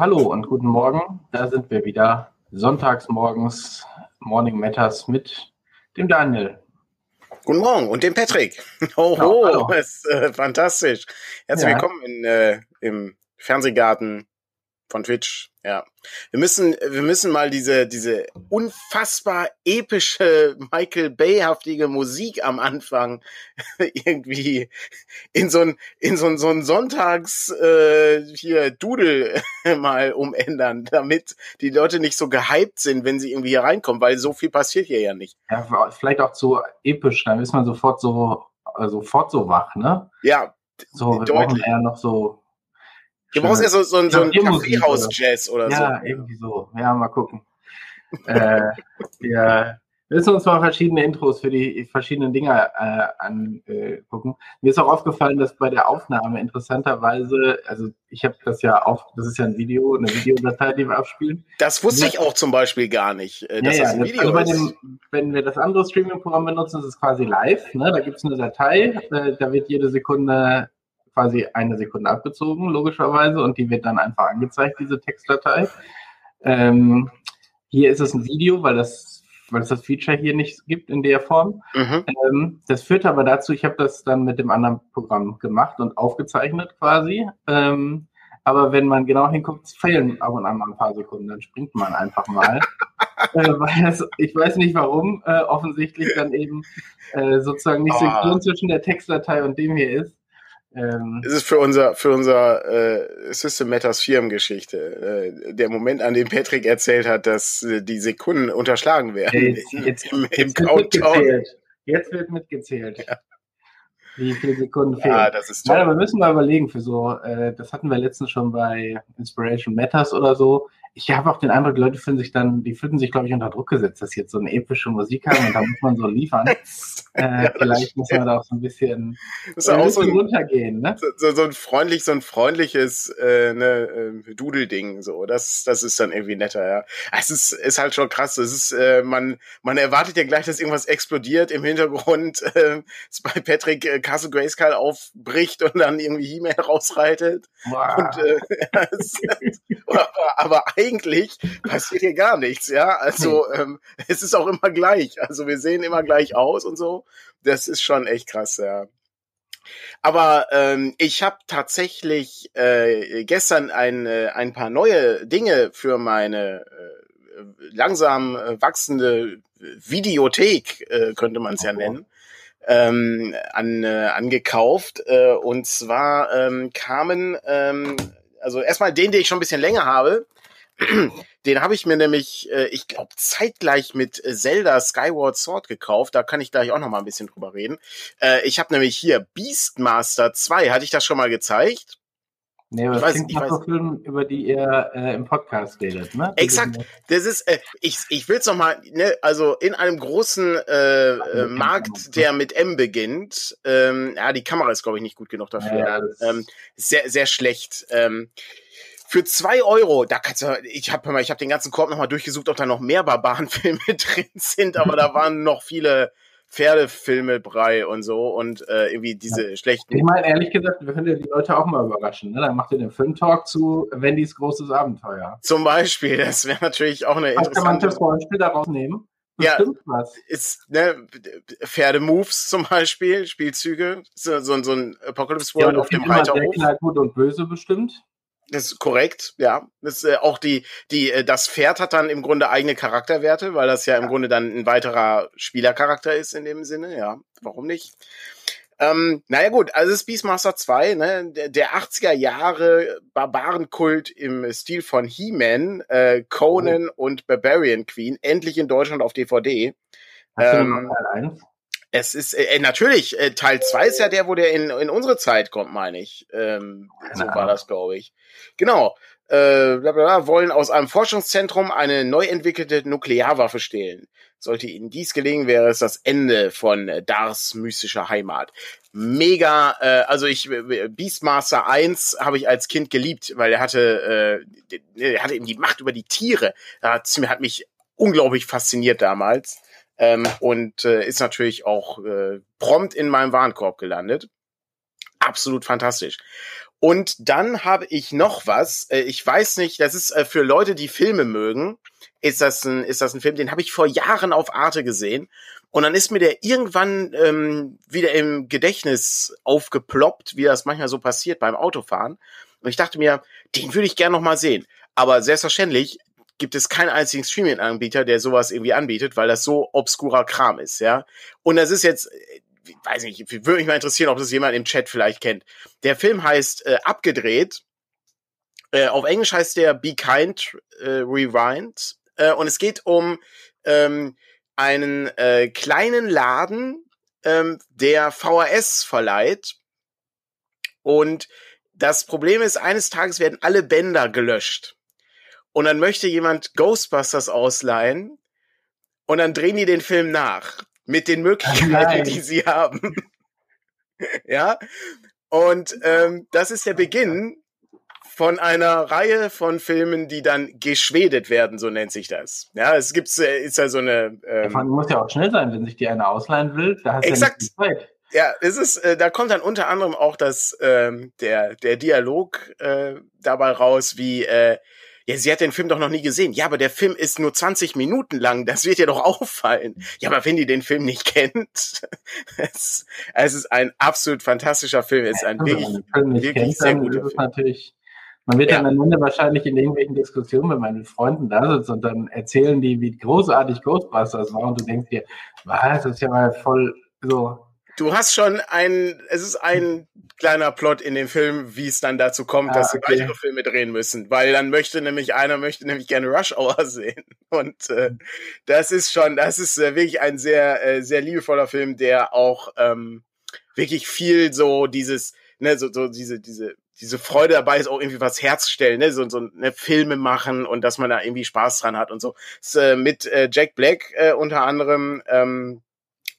hallo und guten Morgen. Da sind wir wieder. Sonntags morgens, Morning Matters mit dem Daniel. Guten Morgen und dem Patrick. Oh, genau, oh, ist äh, fantastisch. Herzlich ja. willkommen in, äh, im Fernsehgarten von Twitch. Ja, wir müssen, wir müssen mal diese diese unfassbar epische Michael Bay-haftige Musik am Anfang irgendwie in so ein in so ein so ein Sonntags äh, hier Dudel mal umändern, damit die Leute nicht so gehypt sind, wenn sie irgendwie hier reinkommen, weil so viel passiert hier ja nicht. Ja, vielleicht auch zu episch, dann ist man sofort so äh, sofort so wach, ne? Ja, so wir deutlich. brauchen eher noch so Du brauchst ja so, so, so ein Kaffeehaus-Jazz oder, oder so. Ja, irgendwie so. Ja, mal gucken. äh, ja, wir müssen uns mal verschiedene Intros für die verschiedenen Dinger äh, angucken. Mir ist auch aufgefallen, dass bei der Aufnahme interessanterweise, also ich habe das ja auf, das ist ja ein Video, eine Videodatei, die wir abspielen. Das wusste ich auch zum Beispiel gar nicht, äh, dass ja, das ein Video also bei. Dem, wenn wir das andere Streaming-Programm benutzen, ist es quasi live. Ne? Da gibt es eine Datei, äh, da wird jede Sekunde quasi eine Sekunde abgezogen, logischerweise, und die wird dann einfach angezeigt, diese Textdatei. Ähm, hier ist es ein Video, weil das, weil es das Feature hier nicht gibt in der Form. Mhm. Ähm, das führt aber dazu, ich habe das dann mit dem anderen Programm gemacht und aufgezeichnet quasi. Ähm, aber wenn man genau hinguckt, fehlen ab und an mal ein paar Sekunden, dann springt man einfach mal. äh, weil das, ich weiß nicht warum, äh, offensichtlich dann eben äh, sozusagen nicht oh. synchron zwischen der Textdatei und dem hier ist. Ähm, es ist für unser, für unser äh, System Matters Firmengeschichte. Äh, der Moment, an dem Patrick erzählt hat, dass äh, die Sekunden unterschlagen werden. Jetzt, jetzt, im, im jetzt Countdown. Jetzt wird mitgezählt. Ja. Wie viele Sekunden fehlen. Ja, das ist toll. Nein, aber wir müssen mal überlegen für so, äh, das hatten wir letztens schon bei Inspiration Matters oder so ich habe auch den Eindruck, die Leute fühlen sich dann, die fühlen sich, glaube ich, unter Druck gesetzt, dass sie jetzt so eine epische Musik haben und da muss man so liefern. äh, ja, vielleicht muss man da auch so ein bisschen, das ist äh, auch so ein, runtergehen, ne? So, so, ein freundlich, so ein freundliches äh, ne, äh, Dudelding, so. Das, das ist dann irgendwie netter, ja. Es ist, ist halt schon krass. Es ist, äh, man, man erwartet ja gleich, dass irgendwas explodiert im Hintergrund, äh, bei Patrick äh, Castle Grayskull aufbricht und dann irgendwie He-Man rausreitet. Wow. Und, äh, aber eigentlich passiert hier gar nichts, ja. Also ähm, es ist auch immer gleich. Also wir sehen immer gleich aus und so. Das ist schon echt krass, ja. Aber ähm, ich habe tatsächlich äh, gestern ein, äh, ein paar neue Dinge für meine äh, langsam äh, wachsende Videothek, äh, könnte man es ja nennen, ähm, an, äh, angekauft. Äh, und zwar ähm, kamen, ähm, also erstmal den, den ich schon ein bisschen länger habe, den habe ich mir nämlich, äh, ich glaube, zeitgleich mit äh, Zelda Skyward Sword gekauft. Da kann ich gleich auch noch mal ein bisschen drüber reden. Äh, ich habe nämlich hier Beastmaster 2. Hatte ich das schon mal gezeigt? Nee, aber ich das weiß, klingt nach so Filmen, über die ihr äh, im Podcast redet, ne? Exakt. Das ist, äh, ich, ich will es nochmal, ne, also in einem großen äh, äh, Markt, der mit M beginnt, ähm, ja, die Kamera ist, glaube ich, nicht gut genug dafür. Ja, ähm, sehr, sehr schlecht. Ähm, für zwei Euro, da kannst du, ich habe mal, ich habe den ganzen Korb nochmal durchgesucht, ob da noch mehr Barbarenfilme drin sind, aber da waren noch viele Pferdefilme Brei und so und äh, irgendwie diese ja. schlechten. Ich meine, ehrlich gesagt, wir können ja die Leute auch mal überraschen. Ne? Dann macht ihr den Filmtalk zu Wendys großes Abenteuer. Zum Beispiel, das wäre natürlich auch eine interessante. Kann man das Beispiel daraus nehmen? ja, was. ist ne, Pferdemoves zum Beispiel, Spielzüge, so, so, so ein Apocalypse World ja, auf dem Reiterhof. Gut und böse bestimmt. Das ist korrekt, ja. Das ist äh, auch die, die, äh, das Pferd hat dann im Grunde eigene Charakterwerte, weil das ja im Grunde dann ein weiterer Spielercharakter ist in dem Sinne, ja. Warum nicht? Ähm, naja gut, also es ist Beastmaster 2, ne, der, der 80er Jahre Barbarenkult im Stil von He-Man, äh, Conan oh. und Barbarian Queen, endlich in Deutschland auf DVD. Hast ähm, du noch Teil 1? Es ist äh, natürlich, äh, Teil 2 ist ja der, wo der in, in unsere Zeit kommt, meine ich. Ähm, so war das, glaube ich. Genau. Äh, bla, bla, bla, wollen aus einem Forschungszentrum eine neu entwickelte Nuklearwaffe stehlen. Sollte ihnen dies gelingen, wäre es das Ende von äh, Dars mystischer Heimat. Mega, äh, also ich äh, Beastmaster 1 habe ich als Kind geliebt, weil er hatte, äh, er hatte eben die Macht über die Tiere. Das hat mich unglaublich fasziniert damals ähm, und äh, ist natürlich auch äh, prompt in meinem Warenkorb gelandet. Absolut fantastisch. Und dann habe ich noch was. Äh, ich weiß nicht, das ist äh, für Leute, die Filme mögen, ist das ein, ist das ein Film, den habe ich vor Jahren auf Arte gesehen. Und dann ist mir der irgendwann ähm, wieder im Gedächtnis aufgeploppt, wie das manchmal so passiert beim Autofahren. Und ich dachte mir, den würde ich gerne noch mal sehen. Aber selbstverständlich gibt es keinen einzigen Streaming-Anbieter, der sowas irgendwie anbietet, weil das so obskurer Kram ist, ja. Und das ist jetzt, äh, weiß nicht, würde mich mal interessieren, ob das jemand im Chat vielleicht kennt. Der Film heißt äh, Abgedreht. Äh, auf Englisch heißt der Be Kind äh, Rewind. Äh, und es geht um ähm, einen äh, kleinen Laden, ähm, der VHS verleiht. Und das Problem ist, eines Tages werden alle Bänder gelöscht. Und dann möchte jemand Ghostbusters ausleihen. Und dann drehen die den Film nach. Mit den Möglichkeiten, Nein. die sie haben. ja. Und ähm, das ist der Beginn von einer Reihe von Filmen, die dann geschwedet werden, so nennt sich das. Ja, es gibt, äh, ist ja so eine. Ähm, ja, muss ja auch schnell sein, wenn sich die eine ausleihen will. Da hast exakt. Ja, nicht Zeit. ja, es ist, äh, da kommt dann unter anderem auch das, ähm, der, der Dialog äh, dabei raus, wie äh, ja, sie hat den Film doch noch nie gesehen. Ja, aber der Film ist nur 20 Minuten lang. Das wird ihr doch auffallen. Ja, aber wenn die den Film nicht kennt, es, es ist ein absolut fantastischer Film. Es ist ein wirklich, wirklich kennt, sehr guter Film. Natürlich, man wird ja. dann am Ende wahrscheinlich in irgendwelchen Diskussionen, mit Freunden da sitzt und dann erzählen die, wie großartig Ghostbusters war und du denkst dir, was, das ist ja mal voll so du hast schon ein, es ist ein kleiner Plot in dem Film, wie es dann dazu kommt, ah, dass sie okay. weitere Filme drehen müssen, weil dann möchte nämlich einer möchte nämlich gerne Rush Hour sehen und äh, das ist schon, das ist äh, wirklich ein sehr äh, sehr liebevoller Film, der auch ähm, wirklich viel so dieses, ne, so, so diese diese diese Freude dabei ist auch irgendwie was herzustellen, ne, so so ne, Filme machen und dass man da irgendwie Spaß dran hat und so. Das, äh, mit äh, Jack Black äh, unter anderem. Ähm,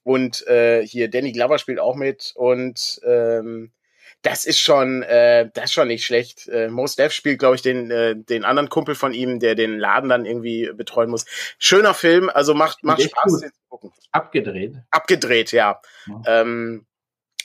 und äh, hier Danny Glover spielt auch mit und ähm, das ist schon, äh, das ist schon nicht schlecht. Äh, Most Def spielt, glaube ich, den, äh, den anderen Kumpel von ihm, der den Laden dann irgendwie betreuen muss. Schöner Film, also macht, macht Spaß. Abgedreht. Abgedreht, ja. ja. Ähm,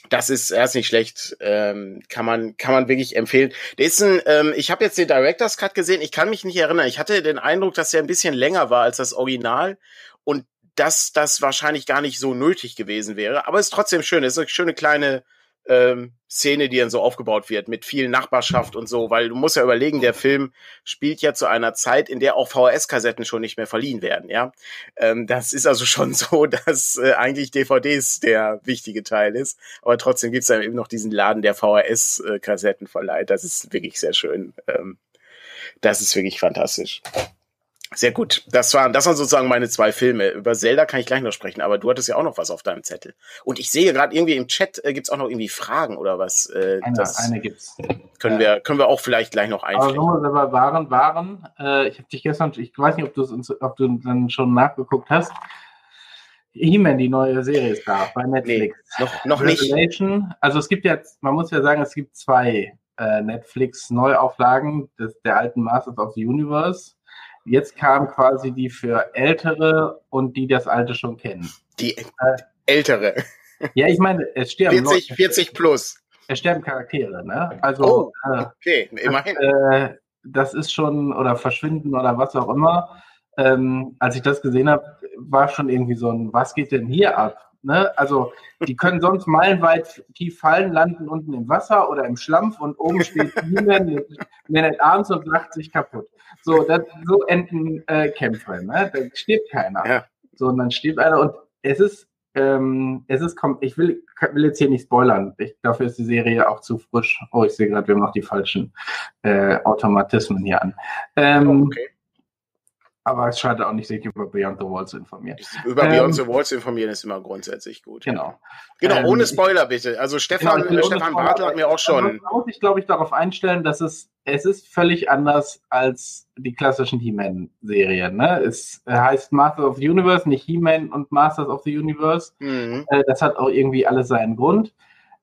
das ist erst nicht schlecht, ähm, kann man kann man wirklich empfehlen. Der ist ein, ähm, ich habe jetzt den Directors Cut gesehen. Ich kann mich nicht erinnern. Ich hatte den Eindruck, dass der ein bisschen länger war als das Original und dass das wahrscheinlich gar nicht so nötig gewesen wäre. Aber es ist trotzdem schön. Es ist eine schöne kleine ähm, Szene, die dann so aufgebaut wird mit viel Nachbarschaft und so, weil du musst ja überlegen, der Film spielt ja zu einer Zeit, in der auch VHS-Kassetten schon nicht mehr verliehen werden, ja. Ähm, das ist also schon so, dass äh, eigentlich DVDs der wichtige Teil ist, aber trotzdem gibt's dann eben noch diesen Laden, der VHS-Kassetten verleiht. Das ist wirklich sehr schön. Ähm, das ist wirklich fantastisch. Sehr gut. Das waren, das waren sozusagen meine zwei Filme. Über Zelda kann ich gleich noch sprechen, aber du hattest ja auch noch was auf deinem Zettel. Und ich sehe gerade irgendwie im Chat äh, gibt's auch noch irgendwie Fragen oder was. Äh, eine, das eine gibt's. Können wir, können wir auch vielleicht gleich noch einflechten. Aber nur wir waren, waren, äh, ich habe dich gestern, ich weiß nicht, ob du ob du dann schon nachgeguckt hast. He-Man, die neue Serie ist da bei Netflix. Nee, noch, noch nicht. Also es gibt jetzt, man muss ja sagen, es gibt zwei äh, Netflix-Neuauflagen der alten Masters of the Universe Jetzt kam quasi die für Ältere und die das Alte schon kennen. Die äh, Ältere. Ja, ich meine, es sterben 40, 40 plus. Es sterben Charaktere, ne? Also, oh, äh, okay, immerhin. Das, äh, das ist schon, oder verschwinden oder was auch immer. Ähm, als ich das gesehen habe, war schon irgendwie so ein, was geht denn hier ab? Ne? Also die können sonst meilenweit tief fallen, landen unten im Wasser oder im Schlampf und oben steht niemand mit, Arms und lacht sich kaputt. So, das, so enden äh, Kämpfe. Ne? Da stirbt keiner. Ja. So, und dann stirbt einer und es ist, ähm, es ist, ich will, will jetzt hier nicht spoilern. Ich, dafür ist die Serie auch zu frisch. Oh, ich sehe gerade, wir haben noch die falschen äh, Automatismen hier an. Ähm, okay. Aber es schadet auch nicht, sich über Beyond the Wall zu informieren. Über ähm, Beyond the Wall zu informieren ist immer grundsätzlich gut. Genau. Genau, ähm, ohne Spoiler bitte. Also Stefan, genau, Stefan Bartel hat mir auch schon. Man muss sich, glaube ich, darauf einstellen, dass es, es ist völlig anders als die klassischen He-Man-Serien. Ne? Es heißt Masters of the Universe, nicht He-Man und Masters of the Universe. Mhm. Äh, das hat auch irgendwie alles seinen Grund.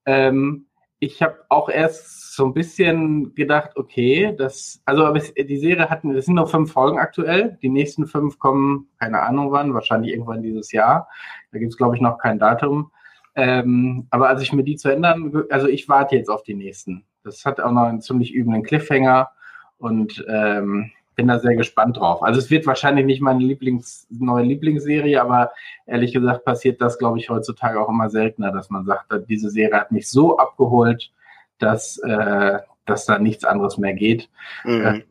Ähm, ich habe auch erst so ein bisschen gedacht, okay, das, also die Serie hatten, es sind nur fünf Folgen aktuell. Die nächsten fünf kommen, keine Ahnung wann, wahrscheinlich irgendwann dieses Jahr. Da gibt es, glaube ich, noch kein Datum. Ähm, aber als ich mir die zu ändern, also ich warte jetzt auf die nächsten Das hat auch noch einen ziemlich üblen Cliffhanger und ähm, bin da sehr gespannt drauf. Also es wird wahrscheinlich nicht meine Lieblings, neue Lieblingsserie, aber ehrlich gesagt passiert das, glaube ich, heutzutage auch immer seltener, dass man sagt, diese Serie hat mich so abgeholt, dass, äh, dass da nichts anderes mehr geht. Mhm. Äh,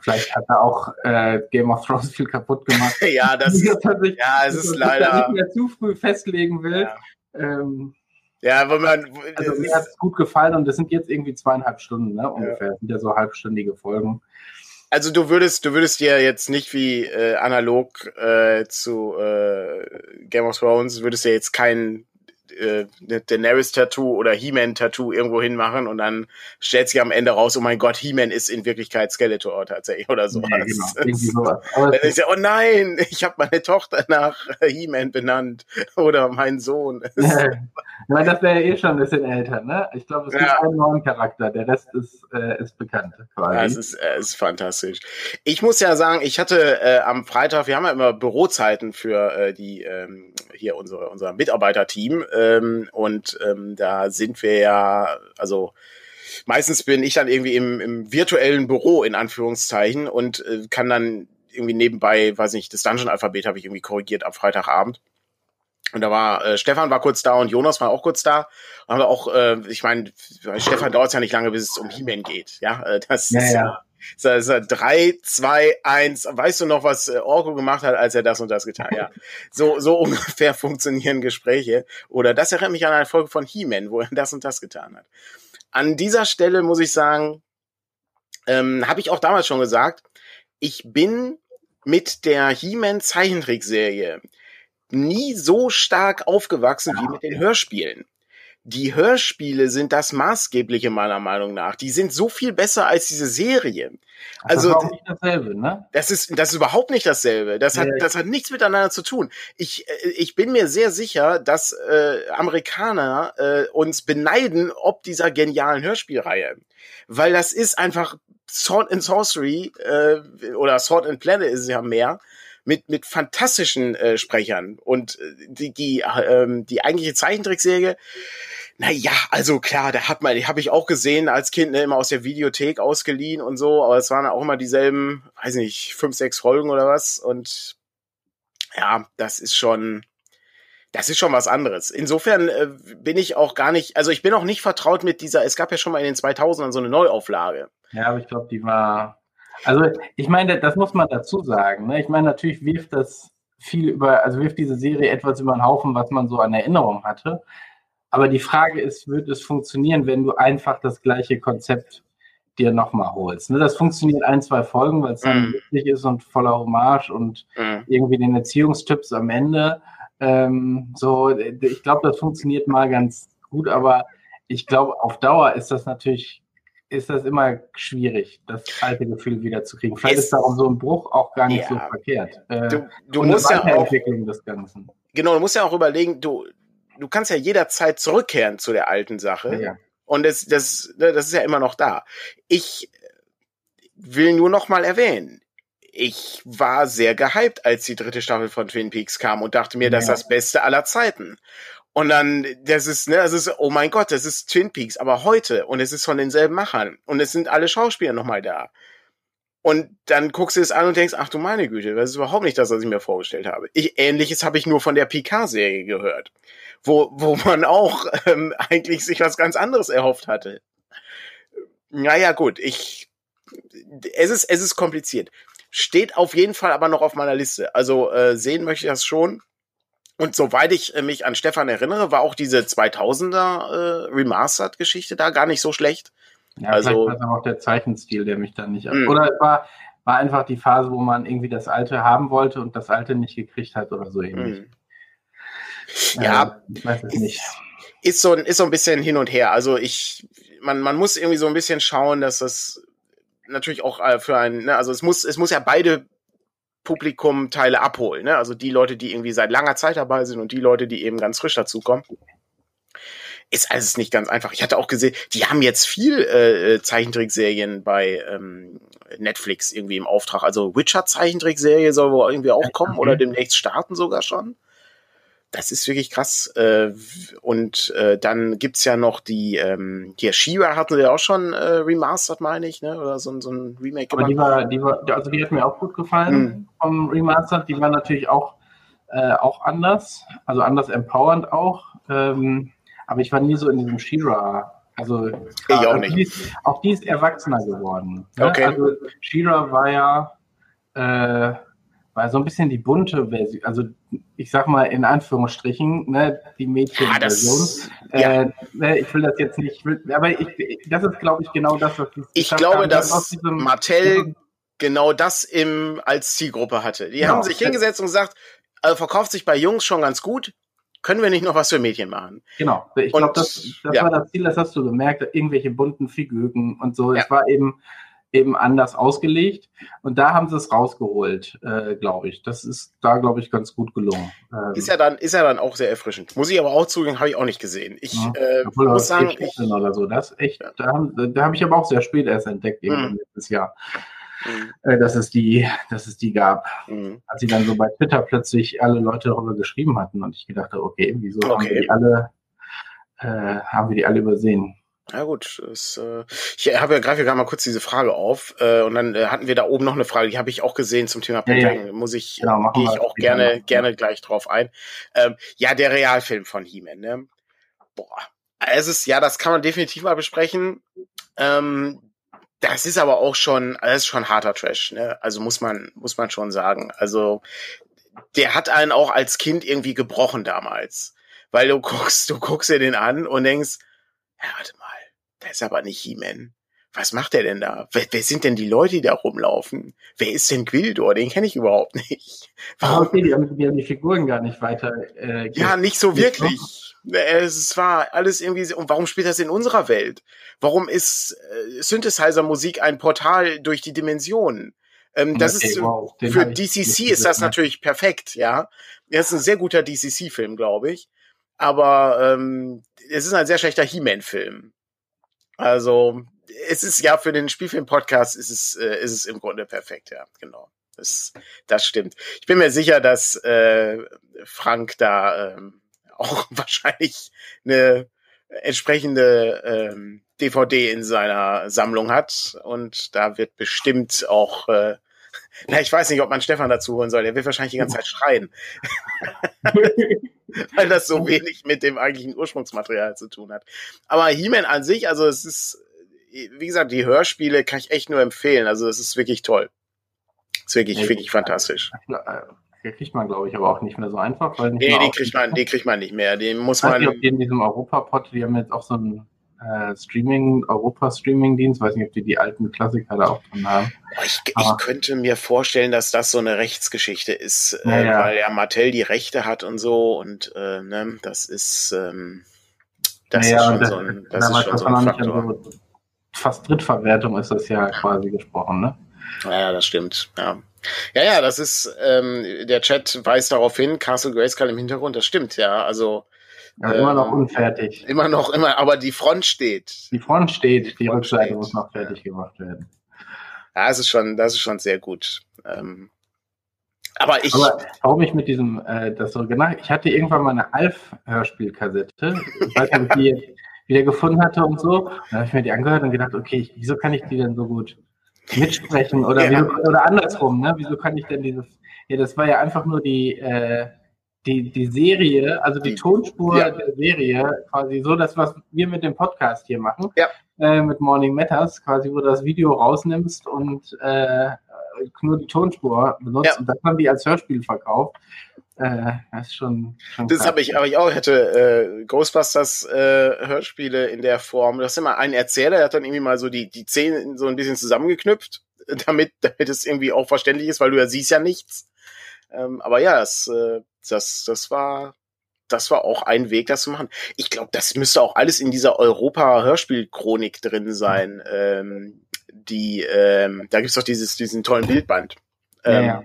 vielleicht hat er auch äh, Game of Thrones viel kaputt gemacht. ja, das, sich, ja, es ist leider. nicht mehr zu früh festlegen will. Ja. Ähm, ja, wenn man. Also mir hat es gut gefallen und das sind jetzt irgendwie zweieinhalb Stunden, ne, ungefähr. Ja. Das sind ja so halbstündige Folgen. Also du würdest, du würdest dir jetzt nicht wie äh, analog äh, zu äh, Game of Thrones, würdest dir jetzt kein äh, Daenerys-Tattoo oder He-Man-Tattoo irgendwo hinmachen und dann stellt sich am Ende raus, oh mein Gott, He-Man ist in Wirklichkeit Skeletor tatsächlich oder sowas. Ja, genau. Dann ist ja, oh nein, ich habe meine Tochter nach He-Man benannt oder mein Sohn. Ja, das wäre ja eh schon ein bisschen älter, ne? Ich glaube, es gibt ja. einen neuen Charakter, der Rest ist, äh, ist bekannt. Quasi. Ja, es ist, äh, ist fantastisch. Ich muss ja sagen, ich hatte äh, am Freitag, wir haben ja immer Bürozeiten für äh, die ähm, hier unsere, unser Mitarbeiterteam. Äh, ähm, und ähm, da sind wir ja, also meistens bin ich dann irgendwie im, im virtuellen Büro in Anführungszeichen und äh, kann dann irgendwie nebenbei, weiß nicht, das Dungeon-Alphabet habe ich irgendwie korrigiert am Freitagabend. Und da war äh, Stefan war kurz da und Jonas war auch kurz da. Und haben wir auch, äh, ich meine, Stefan dauert es ja nicht lange, bis es um He-Man geht. Ja, äh, das ja, ist ja. So, so, drei, zwei, eins. Weißt du noch, was äh, Orko gemacht hat, als er das und das getan hat? Ja. So, so ungefähr funktionieren Gespräche. Oder das erinnert mich an eine Folge von He-Man, wo er das und das getan hat. An dieser Stelle muss ich sagen, ähm, habe ich auch damals schon gesagt, ich bin mit der He-Man Zeichentrickserie nie so stark aufgewachsen wie mit den Hörspielen die Hörspiele sind das maßgebliche meiner Meinung nach. Die sind so viel besser als diese Serie. Also das ist nicht dasselbe, ne? Das ist das ist überhaupt nicht dasselbe. Das hat das hat nichts miteinander zu tun. Ich äh, ich bin mir sehr sicher, dass äh, Amerikaner äh, uns beneiden ob dieser genialen Hörspielreihe, weil das ist einfach Sword and Sorcery äh, oder Sword and Planet ist ja mehr mit mit fantastischen äh, Sprechern und äh, die die ähm, die eigentliche Zeichentrickserie naja, also klar, da hat man, die habe ich auch gesehen als Kind, ne, immer aus der Videothek ausgeliehen und so, aber es waren auch immer dieselben, weiß nicht, fünf, sechs Folgen oder was. Und ja, das ist schon, das ist schon was anderes. Insofern äh, bin ich auch gar nicht, also ich bin auch nicht vertraut mit dieser, es gab ja schon mal in den 2000ern so eine Neuauflage. Ja, aber ich glaube, die war, also ich meine, das muss man dazu sagen. Ne? Ich meine, natürlich wirft das viel über, also wirft diese Serie etwas über den Haufen, was man so an Erinnerung hatte. Aber die Frage ist, wird es funktionieren, wenn du einfach das gleiche Konzept dir nochmal holst? Ne, das funktioniert ein, zwei Folgen, weil es dann mm. lustig ist und voller Hommage und mm. irgendwie den Erziehungstipps am Ende. Ähm, so, ich glaube, das funktioniert mal ganz gut, aber ich glaube, auf Dauer ist das natürlich, ist das immer schwierig, das alte Gefühl wiederzukriegen. Vielleicht es, ist darum so ein Bruch auch gar nicht ja, so verkehrt. Äh, du, du musst ja auch, des Ganzen. Genau, du musst ja auch überlegen, du, du kannst ja jederzeit zurückkehren zu der alten Sache. Ja. Und das, das, ne, das ist ja immer noch da. Ich will nur noch mal erwähnen, ich war sehr gehypt, als die dritte Staffel von Twin Peaks kam und dachte mir, ja. das ist das Beste aller Zeiten. Und dann, das ist, ne, das ist, oh mein Gott, das ist Twin Peaks, aber heute und es ist von denselben Machern und es sind alle Schauspieler nochmal da. Und dann guckst du es an und denkst, ach du meine Güte, das ist überhaupt nicht das, was ich mir vorgestellt habe. Ich, Ähnliches habe ich nur von der Picard-Serie gehört, wo, wo man auch ähm, eigentlich sich was ganz anderes erhofft hatte. Naja, gut, ich, es ist, es ist kompliziert. Steht auf jeden Fall aber noch auf meiner Liste. Also äh, sehen möchte ich das schon. Und soweit ich äh, mich an Stefan erinnere, war auch diese 2000er äh, Remastered-Geschichte da gar nicht so schlecht. Ja, also vielleicht war auch der Zeichenstil, der mich dann nicht. Mh. Oder es war, war einfach die Phase, wo man irgendwie das Alte haben wollte und das Alte nicht gekriegt hat oder so ähnlich. Mh. Ja, äh, ich weiß es nicht. Ist so, ist so ein bisschen hin und her. Also ich, man, man muss irgendwie so ein bisschen schauen, dass das natürlich auch äh, für ein, ne, also es muss, es muss ja beide Publikumteile abholen, ne? Also die Leute, die irgendwie seit langer Zeit dabei sind und die Leute, die eben ganz frisch dazukommen ist alles nicht ganz einfach. Ich hatte auch gesehen, die haben jetzt viel äh, Zeichentrickserien bei ähm, Netflix irgendwie im Auftrag. Also Witcher Zeichentrickserie soll wohl irgendwie auch kommen oder demnächst starten sogar schon. Das ist wirklich krass. Äh, und äh, dann gibt's ja noch die, ähm, die Shira hatten wir auch schon äh, remastered, meine ich, ne? Oder so, so ein Remake Aber gemacht. die war, die war, also die hat mir auch gut gefallen mhm. vom Remastered. Die war natürlich auch, äh, auch anders, also anders empowernd auch. Ähm, aber ich war nie so in diesem Shira. Also ich auch also nicht. Die ist, auch die ist erwachsener geworden. Ne? Okay. Also Shira war ja äh, war so ein bisschen die bunte Version, also ich sag mal in Anführungsstrichen, ne, die Mädchenversion. Ja, ja. äh, ne, ich will das jetzt nicht, will, aber ich, das ist, glaube ich, genau das, was ich glaube, haben, dass Mattel genau das im als Zielgruppe hatte. Die genau. haben sich hingesetzt und gesagt, also verkauft sich bei Jungs schon ganz gut. Können wir nicht noch was für Mädchen machen? Genau. Ich glaube, das, das ja. war das Ziel, das hast du gemerkt, irgendwelche bunten Figürken und so. Es war eben, eben anders ausgelegt. Und da haben sie es rausgeholt, äh, glaube ich. Das ist da, glaube ich, ganz gut gelungen. Ähm, ist ja dann, ist ja dann auch sehr erfrischend. Muss ich aber auch zugeben, habe ich auch nicht gesehen. Ich ja, äh, muss sagen, ich, oder so. Das echt, da, haben, da habe ich aber auch sehr spät erst entdeckt, mhm. letztes Jahr. Mhm. Äh, dass es die, dass es die gab. Mhm. Als sie dann so bei Twitter plötzlich alle Leute darüber geschrieben hatten und ich gedacht, okay, wieso okay. haben wir die alle, äh, haben wir die alle übersehen? Ja gut, es, äh, ich habe ja greife gerade mal kurz diese Frage auf äh, und dann äh, hatten wir da oben noch eine Frage, die habe ich auch gesehen zum Thema Pentagon. Ja, Muss ich, genau, gehe ich auch gerne, machen. gerne gleich drauf ein. Ähm, ja, der Realfilm von He-Man. Ne? Boah, es ist ja, das kann man definitiv mal besprechen. Ähm, das ist aber auch schon, das ist schon harter Trash. Ne? Also muss man, muss man schon sagen. Also der hat einen auch als Kind irgendwie gebrochen damals, weil du guckst, du guckst dir den an und denkst, ja, warte mal der ist aber nicht He-Man. Was macht der denn da? Wer, wer, sind denn die Leute, die da rumlaufen? Wer ist denn Gwildor? Den kenne ich überhaupt nicht. Ah, Warum? okay, die haben, die haben, die Figuren gar nicht weiter. Äh, ja, nicht so wirklich. Es war alles irgendwie. Und warum spielt das in unserer Welt? Warum ist äh, Synthesizer-Musik ein Portal durch die Dimensionen? Ähm, das okay, ist wow, für DCC ist das natürlich perfekt, ja. Das ist ein sehr guter DCC-Film, glaube ich. Aber ähm, es ist ein sehr schlechter He-Man-Film. Also es ist ja für den Spielfilm-Podcast ist es, äh, ist es im Grunde perfekt, ja, genau. Das, das stimmt. Ich bin mir sicher, dass äh, Frank da ähm, auch wahrscheinlich eine entsprechende ähm, DVD in seiner Sammlung hat und da wird bestimmt auch äh, na, ich weiß nicht, ob man Stefan dazu holen soll. Der wird wahrscheinlich die ganze Zeit schreien. Weil das so wenig mit dem eigentlichen Ursprungsmaterial zu tun hat. Aber He-Man an sich, also es ist, wie gesagt, die Hörspiele kann ich echt nur empfehlen. Also es ist wirklich toll. Es ist wirklich, ja, wirklich fantastisch. Die kriegt man, glaube ich, aber auch nicht mehr so einfach. Weil nee, die kriegt man, die kriegt man nicht mehr. Den muss man. Nicht, in diesem Europapod, die haben jetzt auch so ein äh, Streaming, Europa-Streaming-Dienst. Weiß nicht, ob die die alten Klassiker da auch drin haben. Ich, ich könnte mir vorstellen, dass das so eine Rechtsgeschichte ist, äh, ja. weil ja Mattel die Rechte hat und so und äh, ne, das ist, ähm, das naja, ist schon das, so ein, das ist schon so ein Faktor. Also fast Drittverwertung ist das ja quasi gesprochen, ne? Ja, das stimmt, ja. Ja, ja, das ist, ähm, der Chat weist darauf hin, Castle Grayskull im Hintergrund, das stimmt, ja, also ja, immer noch ähm, unfertig. Immer noch, immer, aber die Front steht. Die Front steht, die, Front Rückseite steht. muss noch fertig gemacht werden. Ja, das ist schon, das ist schon sehr gut. Ähm, aber ich. Aber warum ich mit diesem, äh, das so genau, ich hatte irgendwann mal eine Alf-Hörspielkassette. Ich weiß nicht, ob ich die wieder gefunden hatte und so. Dann habe ich mir die angehört und gedacht, okay, ich, wieso kann ich die denn so gut mitsprechen? Oder, ja. wieso, oder andersrum, ne? Wieso kann ich denn dieses. Ja, das war ja einfach nur die, äh, die, die Serie, also die, die Tonspur ja. der Serie, quasi so das, was wir mit dem Podcast hier machen, ja. äh, mit Morning Matters, quasi, wo du das Video rausnimmst und äh, nur die Tonspur benutzt ja. und das haben die als Hörspiel verkauft. Äh, das ist schon. schon das habe ich, aber ich auch. Ich hatte äh, Ghostbusters äh, Hörspiele in der Form. Das ist immer ein Erzähler, der hat dann irgendwie mal so die die Zähne so ein bisschen zusammengeknüpft, damit damit es irgendwie auch verständlich ist, weil du ja siehst ja nichts. Ähm, aber ja, das, äh, das, das war, das war auch ein Weg, das zu machen. Ich glaube, das müsste auch alles in dieser Europa-Hörspiel-Chronik drin sein. Ähm, die, ähm, da gibt's doch dieses, diesen tollen Bildband. Ähm, ja, ja.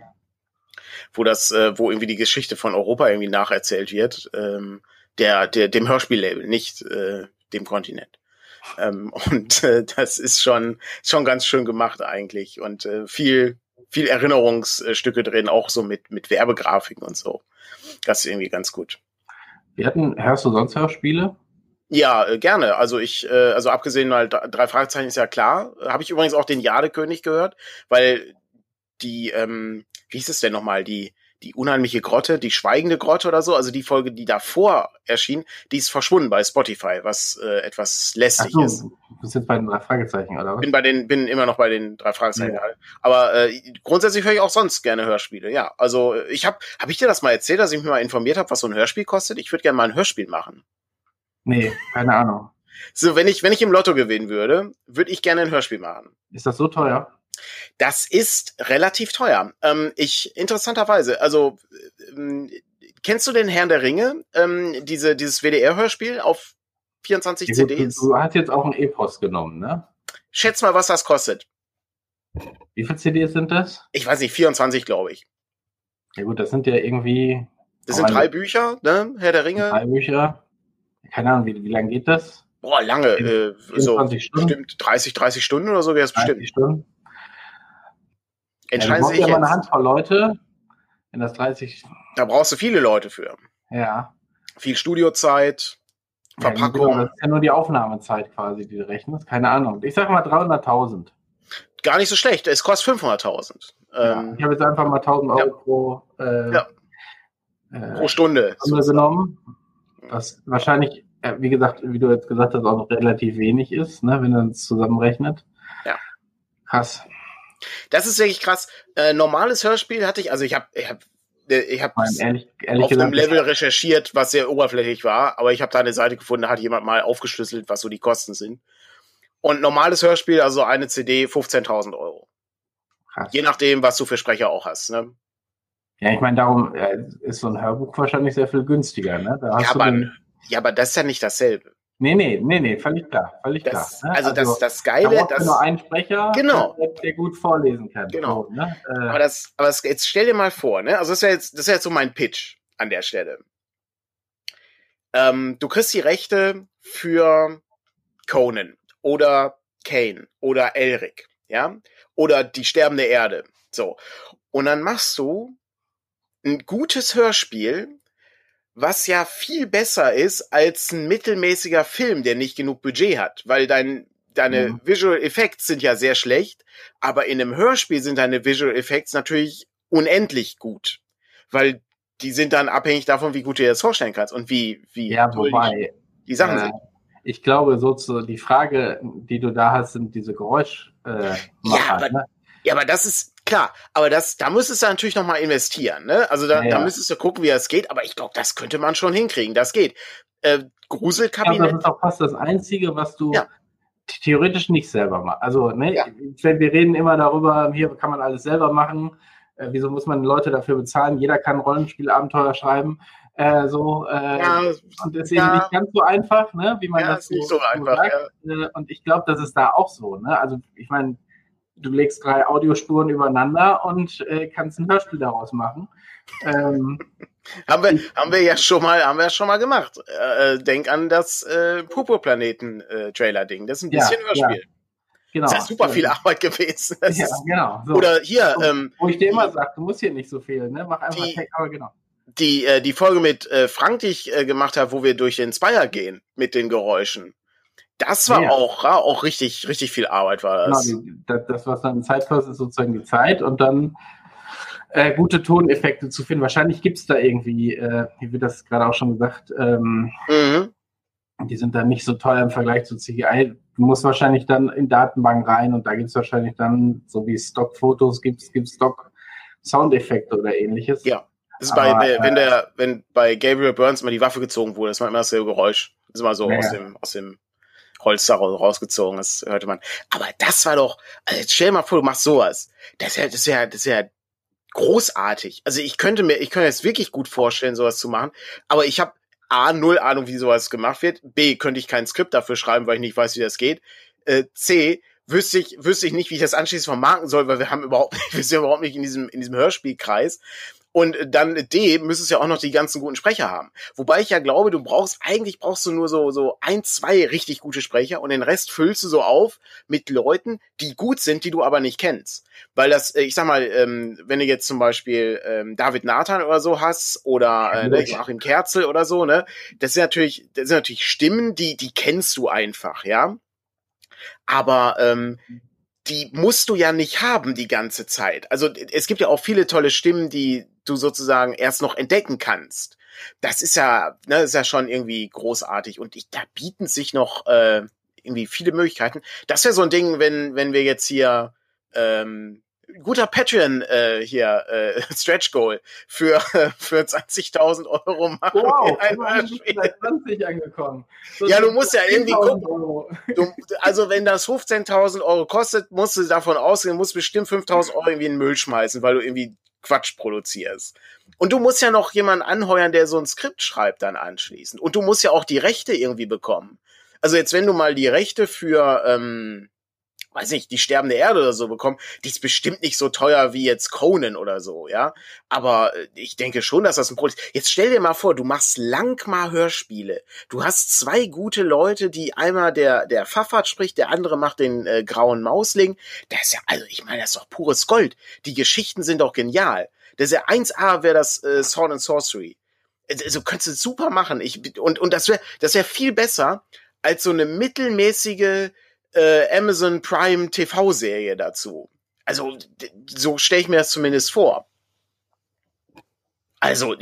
Wo das, äh, wo irgendwie die Geschichte von Europa irgendwie nacherzählt wird, ähm, der, der, dem Hörspiellabel, nicht äh, dem Kontinent. Ähm, und äh, das ist schon, schon ganz schön gemacht eigentlich und äh, viel, viel Erinnerungsstücke drin, auch so mit, mit Werbegrafiken und so. Das ist irgendwie ganz gut. Wir hatten, hörst du sonst Hörspiele? Ja, äh, gerne. Also ich, äh, also abgesehen mal drei Fragezeichen ist ja klar. Habe ich übrigens auch den Jadekönig gehört, weil die, ähm, wie hieß es denn nochmal, die, die unheimliche Grotte, die schweigende Grotte oder so, also die Folge, die davor erschien, die ist verschwunden bei Spotify, was äh, etwas lästig so, ist. Du bist jetzt bei den drei Fragezeichen, oder was? Bin bei den, bin immer noch bei den drei Fragezeichen. Ja. Aber äh, grundsätzlich höre ich auch sonst gerne Hörspiele. Ja, also ich habe, habe ich dir das mal erzählt, dass ich mich mal informiert habe, was so ein Hörspiel kostet? Ich würde gerne mal ein Hörspiel machen. Nee, keine Ahnung. So, wenn ich, wenn ich im Lotto gewinnen würde, würde ich gerne ein Hörspiel machen. Ist das so teuer? Das ist relativ teuer. Ähm, ich, interessanterweise, also, ähm, kennst du den Herrn der Ringe? Ähm, diese, dieses WDR-Hörspiel auf 24 Ja, gut, CDs? Du, du hast jetzt auch ein Epos genommen, ne? Schätz mal, was das kostet. Wie viele CDs sind das? Ich weiß nicht, 24, glaube ich. Ja gut, das sind ja irgendwie Das sind drei Bücher, ne? Herr der Ringe. drei Bücher. Keine Ahnung, wie, wie lange geht das? Boah, lange. Äh, so 24 Stunden? bestimmt 30, 30 Stunden oder so wäre es 30 bestimmt. Stunden? Ja, du Entscheiden brauchst ja mal eine. Handvoll Leute. Wenn das 30, Da brauchst du viele Leute für. ja. Viel Studiozeit, Ja, genau, Verpackung. das ist ja nur die Aufnahmezeit quasi, die du rechnest. Keine Ahnung. Ich sag mal 300.000. Gar nicht so schlecht. Es kostet 500.000 Ja, ähm, ich habe jetzt einfach mal 1000 Euro ja. pro, äh, Ja. äh, pro Stunde. Stunde genommen. Was wahrscheinlich, äh, wie gesagt, wie du jetzt gesagt hast, auch noch relativ wenig ist, ne, wenn man es zusammenrechnet. Ja. Krass. Das ist wirklich krass. Äh, normales Hörspiel hatte ich, also ich habe ich hab, äh, ich hab meine, ehrlich, ehrlich auf einem gesagt, Level recherchiert, was sehr oberflächlich war, aber ich habe da eine Seite gefunden, da hat jemand mal aufgeschlüsselt, was so die Kosten sind. Und normales Hörspiel, also eine CD, 15.000 Euro. krass. Je nachdem, was du für Sprecher auch hast. Ne? Ja, ich meine, darum äh, ist so ein Hörbuch wahrscheinlich sehr viel günstiger, ne? Ja, aber, ja, aber das ist ja nicht dasselbe. Nee, nee, nee, nee, völlig klar, völlig Das, klar. Ne? also, das, das da Geile, brauchst du das, nur einen Sprecher, Genau. der, der gut vorlesen kann. Genau. So, ne? äh, aber das, aber das, jetzt stell dir mal vor, ne? Also das ist ja jetzt, das ist ja jetzt so mein Pitch an der Stelle. Ähm, du kriegst die Rechte für Conan oder Kane oder Elric, ja? Oder die sterbende Erde. So. Und dann machst du ein gutes Hörspiel, was ja viel besser ist als ein mittelmäßiger Film, der nicht genug Budget hat, weil dein, deine Mhm. Visual Effects sind ja sehr schlecht, aber in einem Hörspiel sind deine Visual Effects natürlich unendlich gut, weil die sind dann abhängig davon, wie gut du dir das vorstellen kannst und wie, wie ja, wobei, die, Sachen äh, sind. ich glaube, so zu, die Frage, die du da hast, sind diese Geräusch, äh, Ja, aber- ne? Ja, aber das ist klar, aber das, da müsstest du natürlich noch mal investieren, ne? Also da, Ja, da ja. müsstest du gucken, wie das geht, aber ich glaube, das könnte man schon hinkriegen, das geht. Äh, Gruselkabinett, das ist auch fast das Einzige, was du Ja. theoretisch nicht selber machst. Also, ne, Ja. wenn wir reden immer darüber, hier kann man alles selber machen. Äh, wieso muss man Leute dafür bezahlen? Jeder kann Rollenspielabenteuer schreiben. Äh, so, äh, ja, und das ist eben ja. nicht ganz so einfach, ne, wie man ja, das ist nicht so einfach, sagt. ja. Äh, Und ich glaube, das ist da auch so. Ne? Also ich meine, du legst drei Audiospuren übereinander und äh, kannst ein Hörspiel daraus machen. Ähm, Haben wir, haben wir ja schon mal, haben wir ja schon mal gemacht. Äh, denk an das äh, Purpurplaneten-Trailer-Ding. das ist ein Ja, bisschen Hörspiel. genau. Das ist ja super viel Arbeit gewesen. Das Ja, genau. So. Oder hier, ähm, Wo ich dir immer sage, du musst hier nicht so viel, ne? Mach einfach Die- Tech, aber genau. die, äh, die Folge mit äh, Frank, die ich äh, gemacht habe, wo wir durch den Spire gehen mit den Geräuschen. Das war Ja. auch, ja, auch richtig, richtig viel Arbeit war das. die, das, das, was dann Zeit kostet, ist sozusagen die Zeit und dann äh, gute Toneffekte zu finden. Wahrscheinlich gibt es da irgendwie, äh, wie wird das gerade auch schon gesagt, ähm, Mhm. die sind dann nicht so teuer im Vergleich zu CGI. Du musst wahrscheinlich dann in Datenbank rein und da gibt es wahrscheinlich dann, so wie es Stockfotos gibt, gibt Stock Soundeffekte oder ähnliches. Ja. Das ist bei, Aber, wenn äh, der, wenn bei Gabriel Burns mal die Waffe gezogen wurde, das war immer dasselbe Geräusch. Das ist immer so Ja. aus dem, aus dem Holz da rausgezogen, das hörte man. Aber das war doch, also jetzt stell dir mal vor, du machst sowas. Das ist ja, das ist ja, das ist ja großartig. Also ich könnte mir, ich könnte jetzt wirklich gut vorstellen, sowas zu machen, aber ich habe A, null Ahnung, wie sowas gemacht wird. B, könnte ich kein Skript dafür schreiben, weil ich nicht weiß, wie das geht. Äh, C, wüsste ich, wüsste ich nicht, wie ich das anschließend vermarkten soll, weil wir haben überhaupt, wir sind überhaupt nicht in diesem, in diesem Hörspielkreis. Und dann D, müsstest es ja auch noch die ganzen guten Sprecher haben. Wobei ich ja glaube, du brauchst, eigentlich brauchst du nur so, so ein, zwei richtig gute Sprecher und den Rest füllst du so auf mit Leuten, die gut sind, die du aber nicht kennst. Weil das, äh, ich sag mal, ähm, wenn du jetzt zum Beispiel ähm, David Nathan oder so hast oder äh, ne, Joachim Kerzel oder so, ne, das sind natürlich, das sind natürlich Stimmen, die, die kennst du einfach, ja. Aber ähm, die musst du ja nicht haben die ganze Zeit. Also es gibt ja auch viele tolle Stimmen, die du sozusagen erst noch entdecken kannst. Das ist ja, ne, ist ja schon irgendwie großartig und ich, da bieten sich noch äh, irgendwie viele Möglichkeiten. Das wäre so ein Ding, wenn wenn wir jetzt hier ähm, guter Patreon äh, hier äh, Stretch Goal für für 20.000 Euro machen. Wow, bei 20 angekommen. So ja, du musst ja irgendwie gucken. Du, also wenn das 15.000 Euro kostet, musst du davon ausgehen, musst bestimmt 5.000 Euro irgendwie in den Müll schmeißen, weil du irgendwie Quatsch produzierst. Und du musst ja noch jemanden anheuern, der so ein Skript schreibt dann anschließend. Und du musst ja auch die Rechte irgendwie bekommen. Also jetzt, wenn du mal die Rechte für ähm, weiß nicht, die sterbende Erde oder so bekommen, die ist bestimmt nicht so teuer wie jetzt Conan oder so, ja. Aber äh, ich denke schon, dass das ein Problem ist. Jetzt stell dir mal vor, du machst lang mal Hörspiele. Du hast zwei gute Leute, die einmal der, der Pfaffert spricht, der andere macht den äh, grauen Mausling. Das ist ja, also ich meine, das ist doch pures Gold. Die Geschichten sind doch genial. Das ist ja 1A wäre das äh, Sword and Sorcery. Also könntest du super machen. Ich, und, und das wäre das wäre viel besser als so eine mittelmäßige äh, Amazon Prime TV-Serie dazu. Also, so stelle ich mir das zumindest vor. Also,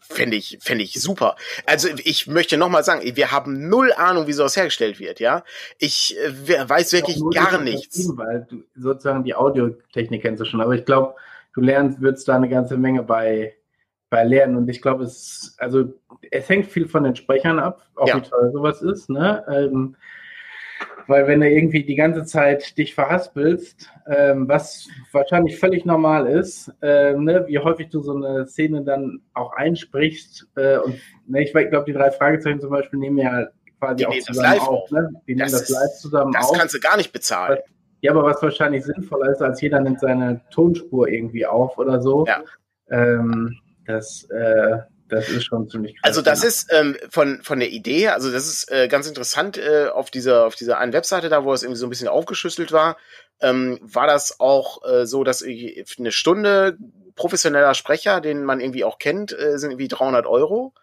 fände ich, fände ich super. Also, ich möchte nochmal sagen, wir haben null Ahnung, wie sowas hergestellt wird, ja. Ich äh, weiß wirklich gar nichts. Weil du sozusagen die Audiotechnik kennst du schon, aber ich glaube, du lernst, würdest da eine ganze Menge bei, bei lernen. Und ich glaube, es, also, es hängt viel von den Sprechern ab, auch ja. wie toll sowas ist, ne? Ähm, weil wenn du irgendwie die ganze Zeit dich verhaspelst, ähm, was wahrscheinlich völlig normal ist, äh, ne, wie häufig du so eine Szene dann auch einsprichst. Äh, und ne, ich glaube, die drei Fragezeichen zum Beispiel nehmen ja quasi die auch zusammen auf. Ne? Die nehmen das, das live zusammen das auf. Das kannst du gar nicht bezahlen. Ja, aber was wahrscheinlich sinnvoller ist, als jeder nimmt seine Tonspur irgendwie auf oder so. Ja. Ähm, das, äh, das ist schon ziemlich krass. Also das ist ähm, von, von der Idee, also das ist äh, ganz interessant äh, auf dieser, auf dieser einen Webseite da, wo es irgendwie so ein bisschen aufgeschlüsselt war, ähm, war das auch äh, so, dass eine Stunde professioneller Sprecher, den man irgendwie auch kennt, äh, sind irgendwie 300 Euro.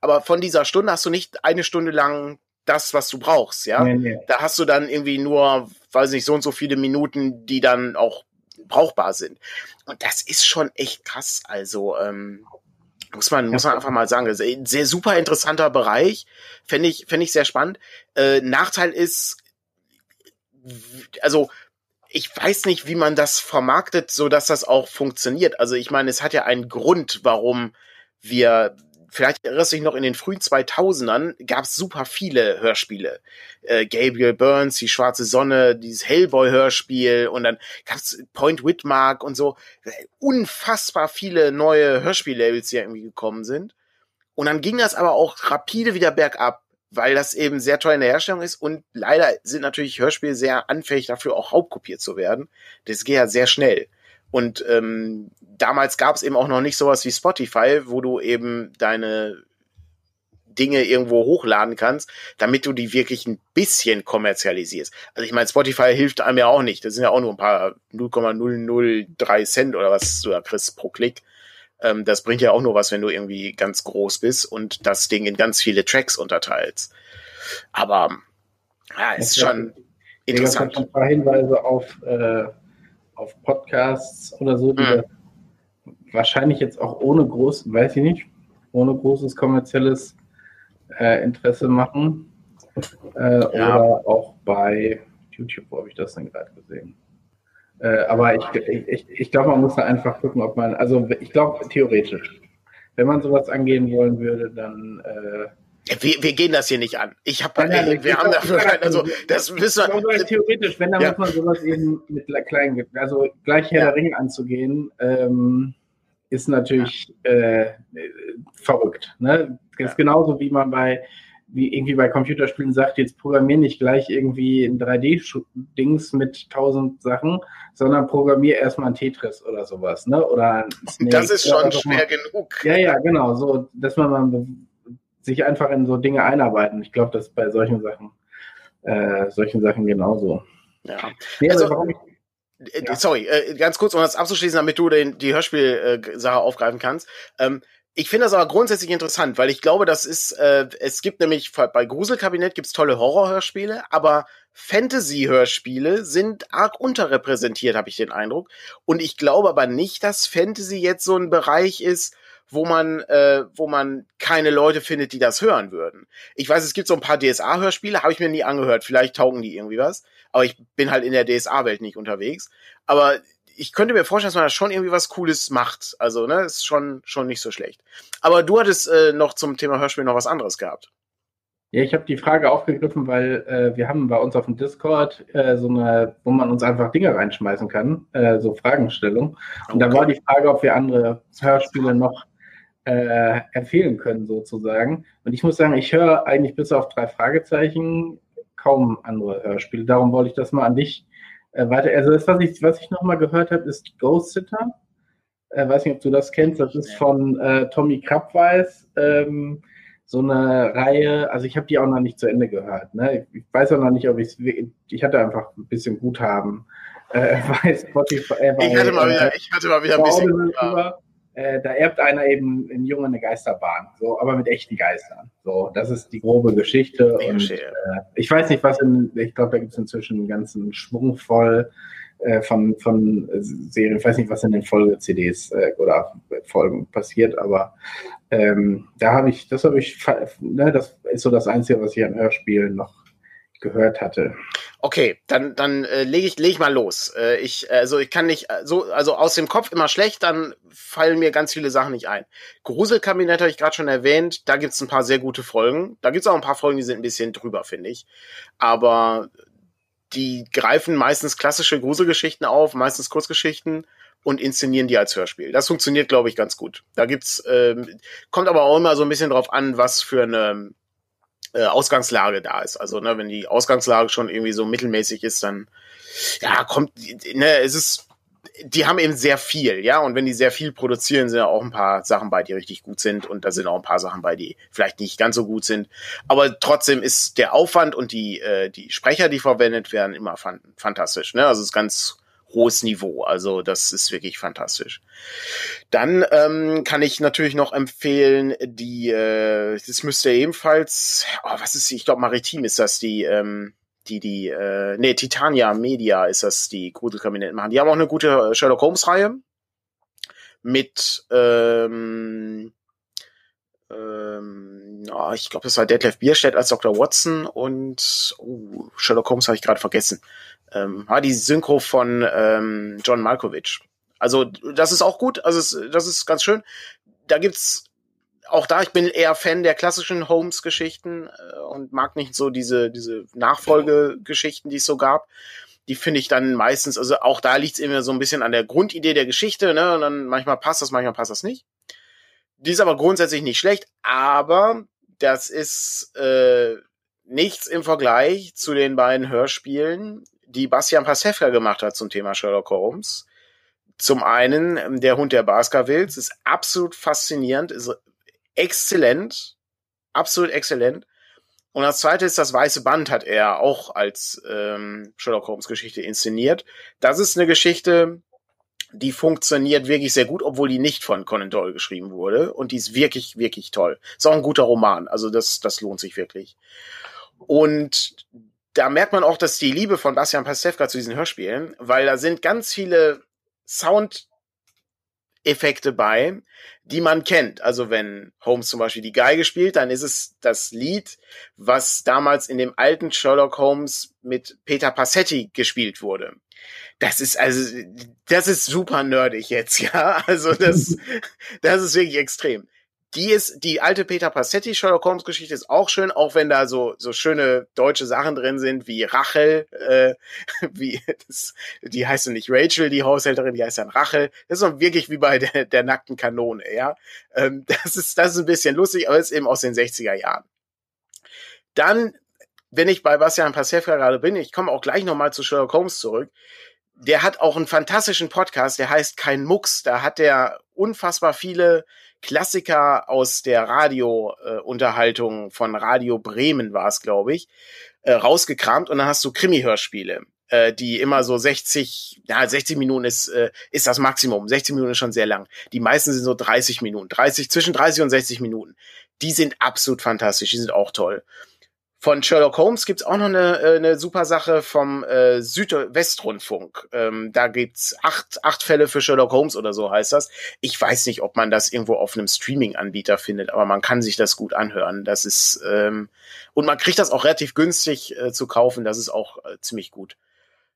Aber von dieser Stunde hast du nicht eine Stunde lang das, was du brauchst, ja. Nee, nee. Da hast du dann irgendwie nur, weiß nicht, so und so viele Minuten, die dann auch brauchbar sind. Und das ist schon echt krass. Also, ähm, muss man, muss man einfach mal sagen. Sehr, sehr super interessanter Bereich. Fände ich, fände ich sehr spannend. Äh, Nachteil ist, also, ich weiß nicht, wie man das vermarktet, so dass das auch funktioniert. Also, ich meine, es hat ja einen Grund, warum wir vielleicht erinnerst du dich noch, in den frühen 2000ern gab es super viele Hörspiele. Äh, Gabriel Burns, Die Schwarze Sonne, dieses Hellboy-Hörspiel und dann gab es Point Whitmark und so. Unfassbar viele neue Hörspiellabels, die irgendwie gekommen sind. Und dann ging das aber auch rapide wieder bergab, weil das eben sehr teuer in der Herstellung ist und leider sind natürlich Hörspiele sehr anfällig dafür, auch hauptkopiert zu werden. Das geht ja sehr schnell. Und ähm, damals gab es eben auch noch nicht sowas wie Spotify, wo du eben deine Dinge irgendwo hochladen kannst, damit du die wirklich ein bisschen kommerzialisierst. Also ich meine, Spotify hilft einem ja auch nicht. Das sind ja auch nur ein paar 0,003 Cent oder was du da kriegst pro Klick. Ähm, das bringt ja auch nur was, wenn du irgendwie ganz groß bist und das Ding in ganz viele Tracks unterteilst. Aber ja, ist schon interessant. Ein paar Hinweise auf äh, auf Podcasts oder so, die mhm. wahrscheinlich jetzt auch ohne groß, weiß ich nicht, ohne großes kommerzielles äh, Interesse machen. Äh, ja. Oder auch bei YouTube, wo habe ich das denn gerade gesehen? Äh, aber ich, ich, ich glaube, man muss da einfach gucken, ob man, also ich glaube, theoretisch, wenn man sowas angehen wollen würde, dann äh, wir, wir gehen das hier nicht an. Ich habe, äh, wir haben dafür, also das müssen wir. Theoretisch, wenn, dann ja. muss man sowas eben mit kleinen, also gleich Herr ja. der Ring anzugehen, ähm, ist natürlich ja. äh, verrückt. Ne? Das ist genauso wie man bei wie irgendwie bei Computerspielen sagt, jetzt programmier nicht gleich irgendwie ein 3D-Dings mit tausend Sachen, sondern programmier erstmal ein Tetris oder sowas, ne? Oder Snake, Das ist schon schwer genug. Ja, ja, genau, so, dass man mal sich einfach in so Dinge einarbeiten. Ich glaube, das ist bei solchen Sachen, äh, solchen Sachen genauso. Ja. Nee, also, warum ich, äh, ja. Sorry, äh, ganz kurz, um das abzuschließen, damit du den, die Hörspielsache aufgreifen kannst. Ähm, ich finde das aber grundsätzlich interessant, weil ich glaube, das ist, äh, es gibt nämlich bei Gruselkabinett gibt's tolle Horrorhörspiele, aber Fantasy-Hörspiele sind arg unterrepräsentiert, habe ich den Eindruck. Und ich glaube aber nicht, dass Fantasy jetzt so ein Bereich ist, wo man, äh, wo man keine Leute findet, die das hören würden. Ich weiß, es gibt so ein paar DSA-Hörspiele, habe ich mir nie angehört. Vielleicht taugen die irgendwie was. Aber ich bin halt in der DSA-Welt nicht unterwegs. Aber ich könnte mir vorstellen, dass man da schon irgendwie was Cooles macht. Also, ne, ist schon, schon nicht so schlecht. Aber du hattest äh, noch zum Thema Hörspiel noch was anderes gehabt. Ja, ich habe die Frage aufgegriffen, weil äh, wir haben bei uns auf dem Discord äh, so eine, wo man uns einfach Dinge reinschmeißen kann, äh, so Fragenstellung. Und okay. da war die Frage, ob wir andere Hörspiele noch äh, empfehlen können, sozusagen. Und ich muss sagen, ich höre eigentlich bis auf drei Fragezeichen kaum andere Hörspiele. Darum wollte ich das mal an dich äh, weiter. Also das, was ich, was ich nochmal gehört habe, ist Ghost Sitter. Äh, weiß nicht, ob du das kennst. Das ist von äh, Tommy Krabweis. Ähm, so eine Reihe, also ich habe die auch noch nicht zu Ende gehört. Ne? Ich weiß auch noch nicht, ob ich ich hatte einfach ein bisschen Guthaben äh, bei Spotify. Äh, ich hatte mal wieder, ich hatte mal wieder ein bisschen Guthaben äh, da erbt einer eben ein Junge eine Geisterbahn, so, aber mit echten Geistern. So, das ist die grobe Geschichte. Ich und äh, ich weiß nicht, was in, ich glaube, da gibt es inzwischen einen ganzen Schwung voll äh, von, von Serien. Ich weiß nicht, was in den Folge-CDs äh, oder Folgen passiert, aber ähm, da habe ich, das habe ich, ne, das ist so das Einzige, was ich an Hörspielen noch gehört hatte. Okay, dann dann äh, lege ich leg ich mal los. Äh, ich also ich kann nicht so also aus dem Kopf immer schlecht, dann fallen mir ganz viele Sachen nicht ein. Gruselkabinett habe ich gerade schon erwähnt, da gibt's ein paar sehr gute Folgen. Da gibt's auch ein paar Folgen, die sind ein bisschen drüber, finde ich. Aber die greifen meistens klassische Gruselgeschichten auf, meistens Kurzgeschichten und inszenieren die als Hörspiel. Das funktioniert, glaube ich, ganz gut. Da gibt's ähm, kommt aber auch immer so ein bisschen drauf an, was für eine äh, Ausgangslage da ist. Also, ne, wenn die Ausgangslage schon irgendwie so mittelmäßig ist, dann ja, kommt, ne, es ist, die haben eben sehr viel, ja, und wenn die sehr viel produzieren, sind ja auch ein paar Sachen bei, die richtig gut sind und da sind auch ein paar Sachen bei, die vielleicht nicht ganz so gut sind. Aber trotzdem ist der Aufwand und die, äh, die Sprecher, die verwendet werden, immer fan fantastisch, ne, also es ist ganz hohes Niveau. Also das ist wirklich fantastisch. Dann ähm, kann ich natürlich noch empfehlen, die, äh, das müsste ebenfalls, oh, was ist, ich glaube Maritim ist das, die, ähm, die, die, äh, nee, Titania Media ist das, die Gruselkabinett machen. Die haben auch eine gute Sherlock Holmes-Reihe mit, ähm, ähm, oh, ich glaube, das war Detlef Bierstedt als Dr. Watson und oh, Sherlock Holmes habe ich gerade vergessen ähm, war die Synchro von ähm, John Malkovich. Also das ist auch gut, also das ist ganz schön. Da gibt's auch da, ich bin eher Fan der klassischen Holmes-Geschichten äh, und mag nicht so diese, diese Nachfolgegeschichten, die es so gab. Die finde ich dann meistens, also auch da liegt es immer so ein bisschen an der Grundidee der Geschichte, ne? Und dann manchmal passt das, manchmal passt das nicht. Die ist aber grundsätzlich nicht schlecht, aber das ist äh, nichts im Vergleich zu den beiden Hörspielen, die Bastian Pasewka gemacht hat zum Thema Sherlock Holmes. Zum einen, ähm, der Hund der Baskervilles ist absolut faszinierend, ist exzellent, absolut exzellent. Und das zweite ist, das Weiße Band hat er auch als ähm, Sherlock Holmes Geschichte inszeniert. Das ist eine Geschichte, die funktioniert wirklich sehr gut, obwohl die nicht von Conan Doyle geschrieben wurde. Und die ist wirklich, wirklich toll. Ist auch ein guter Roman. Also das, das lohnt sich wirklich. Und da merkt man auch, dass die Liebe von Bastian Pastewka zu diesen Hörspielen, weil da sind ganz viele Soundeffekte bei, die man kennt. Also wenn Holmes zum Beispiel die Geige spielt, dann ist es das Lied, was damals in dem alten Sherlock Holmes mit Peter Passetti gespielt wurde. Das ist also, das ist super nerdig jetzt, ja. Also das, das ist wirklich extrem die ist, die alte Peter Passetti Sherlock Holmes Geschichte ist auch schön, auch wenn da so, so schöne deutsche Sachen drin sind, wie Rachel, äh, wie, das, die heißt nicht Rachel, die Haushälterin, die heißt dann Rachel. Das ist wirklich wie bei der, der nackten Kanone, ja. Ähm, das ist, das ist ein bisschen lustig, aber ist eben aus den 60er Jahren. dann, wenn ich bei Bastian Pasewka gerade bin, ich komme auch gleich nochmal zu Sherlock Holmes zurück, der hat auch einen fantastischen Podcast, der heißt Kein Mucks. Da hat er unfassbar viele Klassiker aus der Radio-Unterhaltung äh, von Radio Bremen war es, glaube ich, äh, rausgekramt und dann hast du Krimi-Hörspiele, äh, die immer so 60, ja, 60 Minuten ist, äh, ist das Maximum. 60 Minuten ist schon sehr lang. Die meisten sind so 30 Minuten, 30, zwischen 30 und 60 Minuten. Die sind absolut fantastisch, die sind auch toll. Von Sherlock Holmes gibt's auch noch eine, äh, eine super Sache vom äh, Südwestrundfunk. Ähm, da gibt's acht, acht Fälle für Sherlock Holmes oder so heißt das. Ich weiß nicht, ob man das irgendwo auf einem Streaming-Anbieter findet, aber man kann sich das gut anhören. Das ist ähm, und man kriegt das auch relativ günstig äh, zu kaufen. Das ist auch äh, ziemlich gut.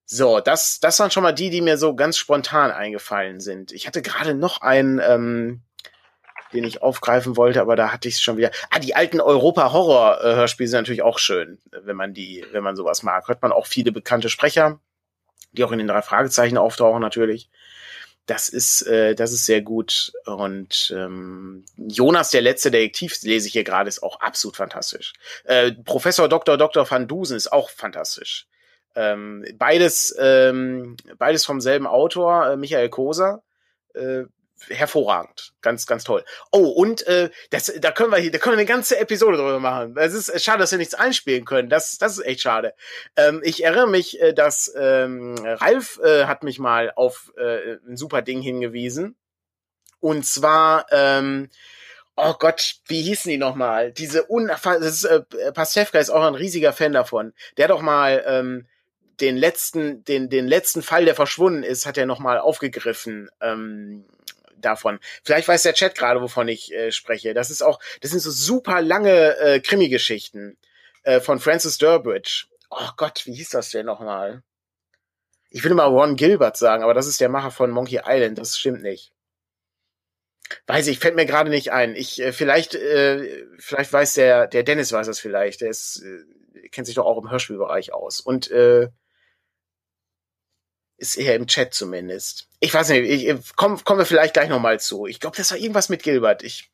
So, das, das waren schon mal die, die mir so ganz spontan eingefallen sind. Ich hatte gerade noch ein ähm, den ich aufgreifen wollte, aber da hatte ich es schon wieder. Ah, die alten Europa-Horror-Hörspiele sind natürlich auch schön, wenn man die, wenn man sowas mag. Hört man auch viele bekannte Sprecher, die auch in den drei Fragezeichen auftauchen natürlich. Das ist, äh, das ist sehr gut. Und ähm, Jonas, der letzte Detektiv, lese ich hier gerade, ist auch absolut fantastisch. Äh, Professor Dr. Dr. van Dusen ist auch fantastisch. Ähm, beides, ähm, beides vom selben Autor, äh, Michael Koser. Äh, hervorragend. Ganz, ganz toll. Oh, und äh, das, da können wir hier, da können wir eine ganze Episode drüber machen. Es ist äh, schade, dass wir nichts einspielen können. Das, das ist echt schade. Ähm, ich erinnere mich, äh, dass ähm, Ralf äh, hat mich mal auf äh, ein super Ding hingewiesen. Und zwar, ähm, oh Gott, wie hießen die nochmal? Diese ist, äh, Pastewka ist auch ein riesiger Fan davon. Der hat doch mal ähm, den letzten, den, den letzten Fall, der verschwunden ist, hat er nochmal aufgegriffen. Ähm, davon. Vielleicht weiß der Chat gerade, wovon ich äh, spreche. Das ist auch, das sind so super lange äh, Krimi-Geschichten äh, von Francis Durbridge. Oh Gott, wie hieß das denn nochmal? Ich will mal Ron Gilbert sagen, aber das ist der Macher von Monkey Island. Das stimmt nicht. Weiß ich, fällt mir gerade nicht ein. Ich äh, vielleicht, äh, vielleicht weiß der, der Dennis weiß das vielleicht. Der ist, äh, kennt sich doch auch im Hörspielbereich aus. Und äh, ist eher im Chat zumindest. Ich weiß nicht, ich, komm, kommen wir vielleicht gleich nochmal zu. Ich glaube, das war irgendwas mit Gilbert. Ich,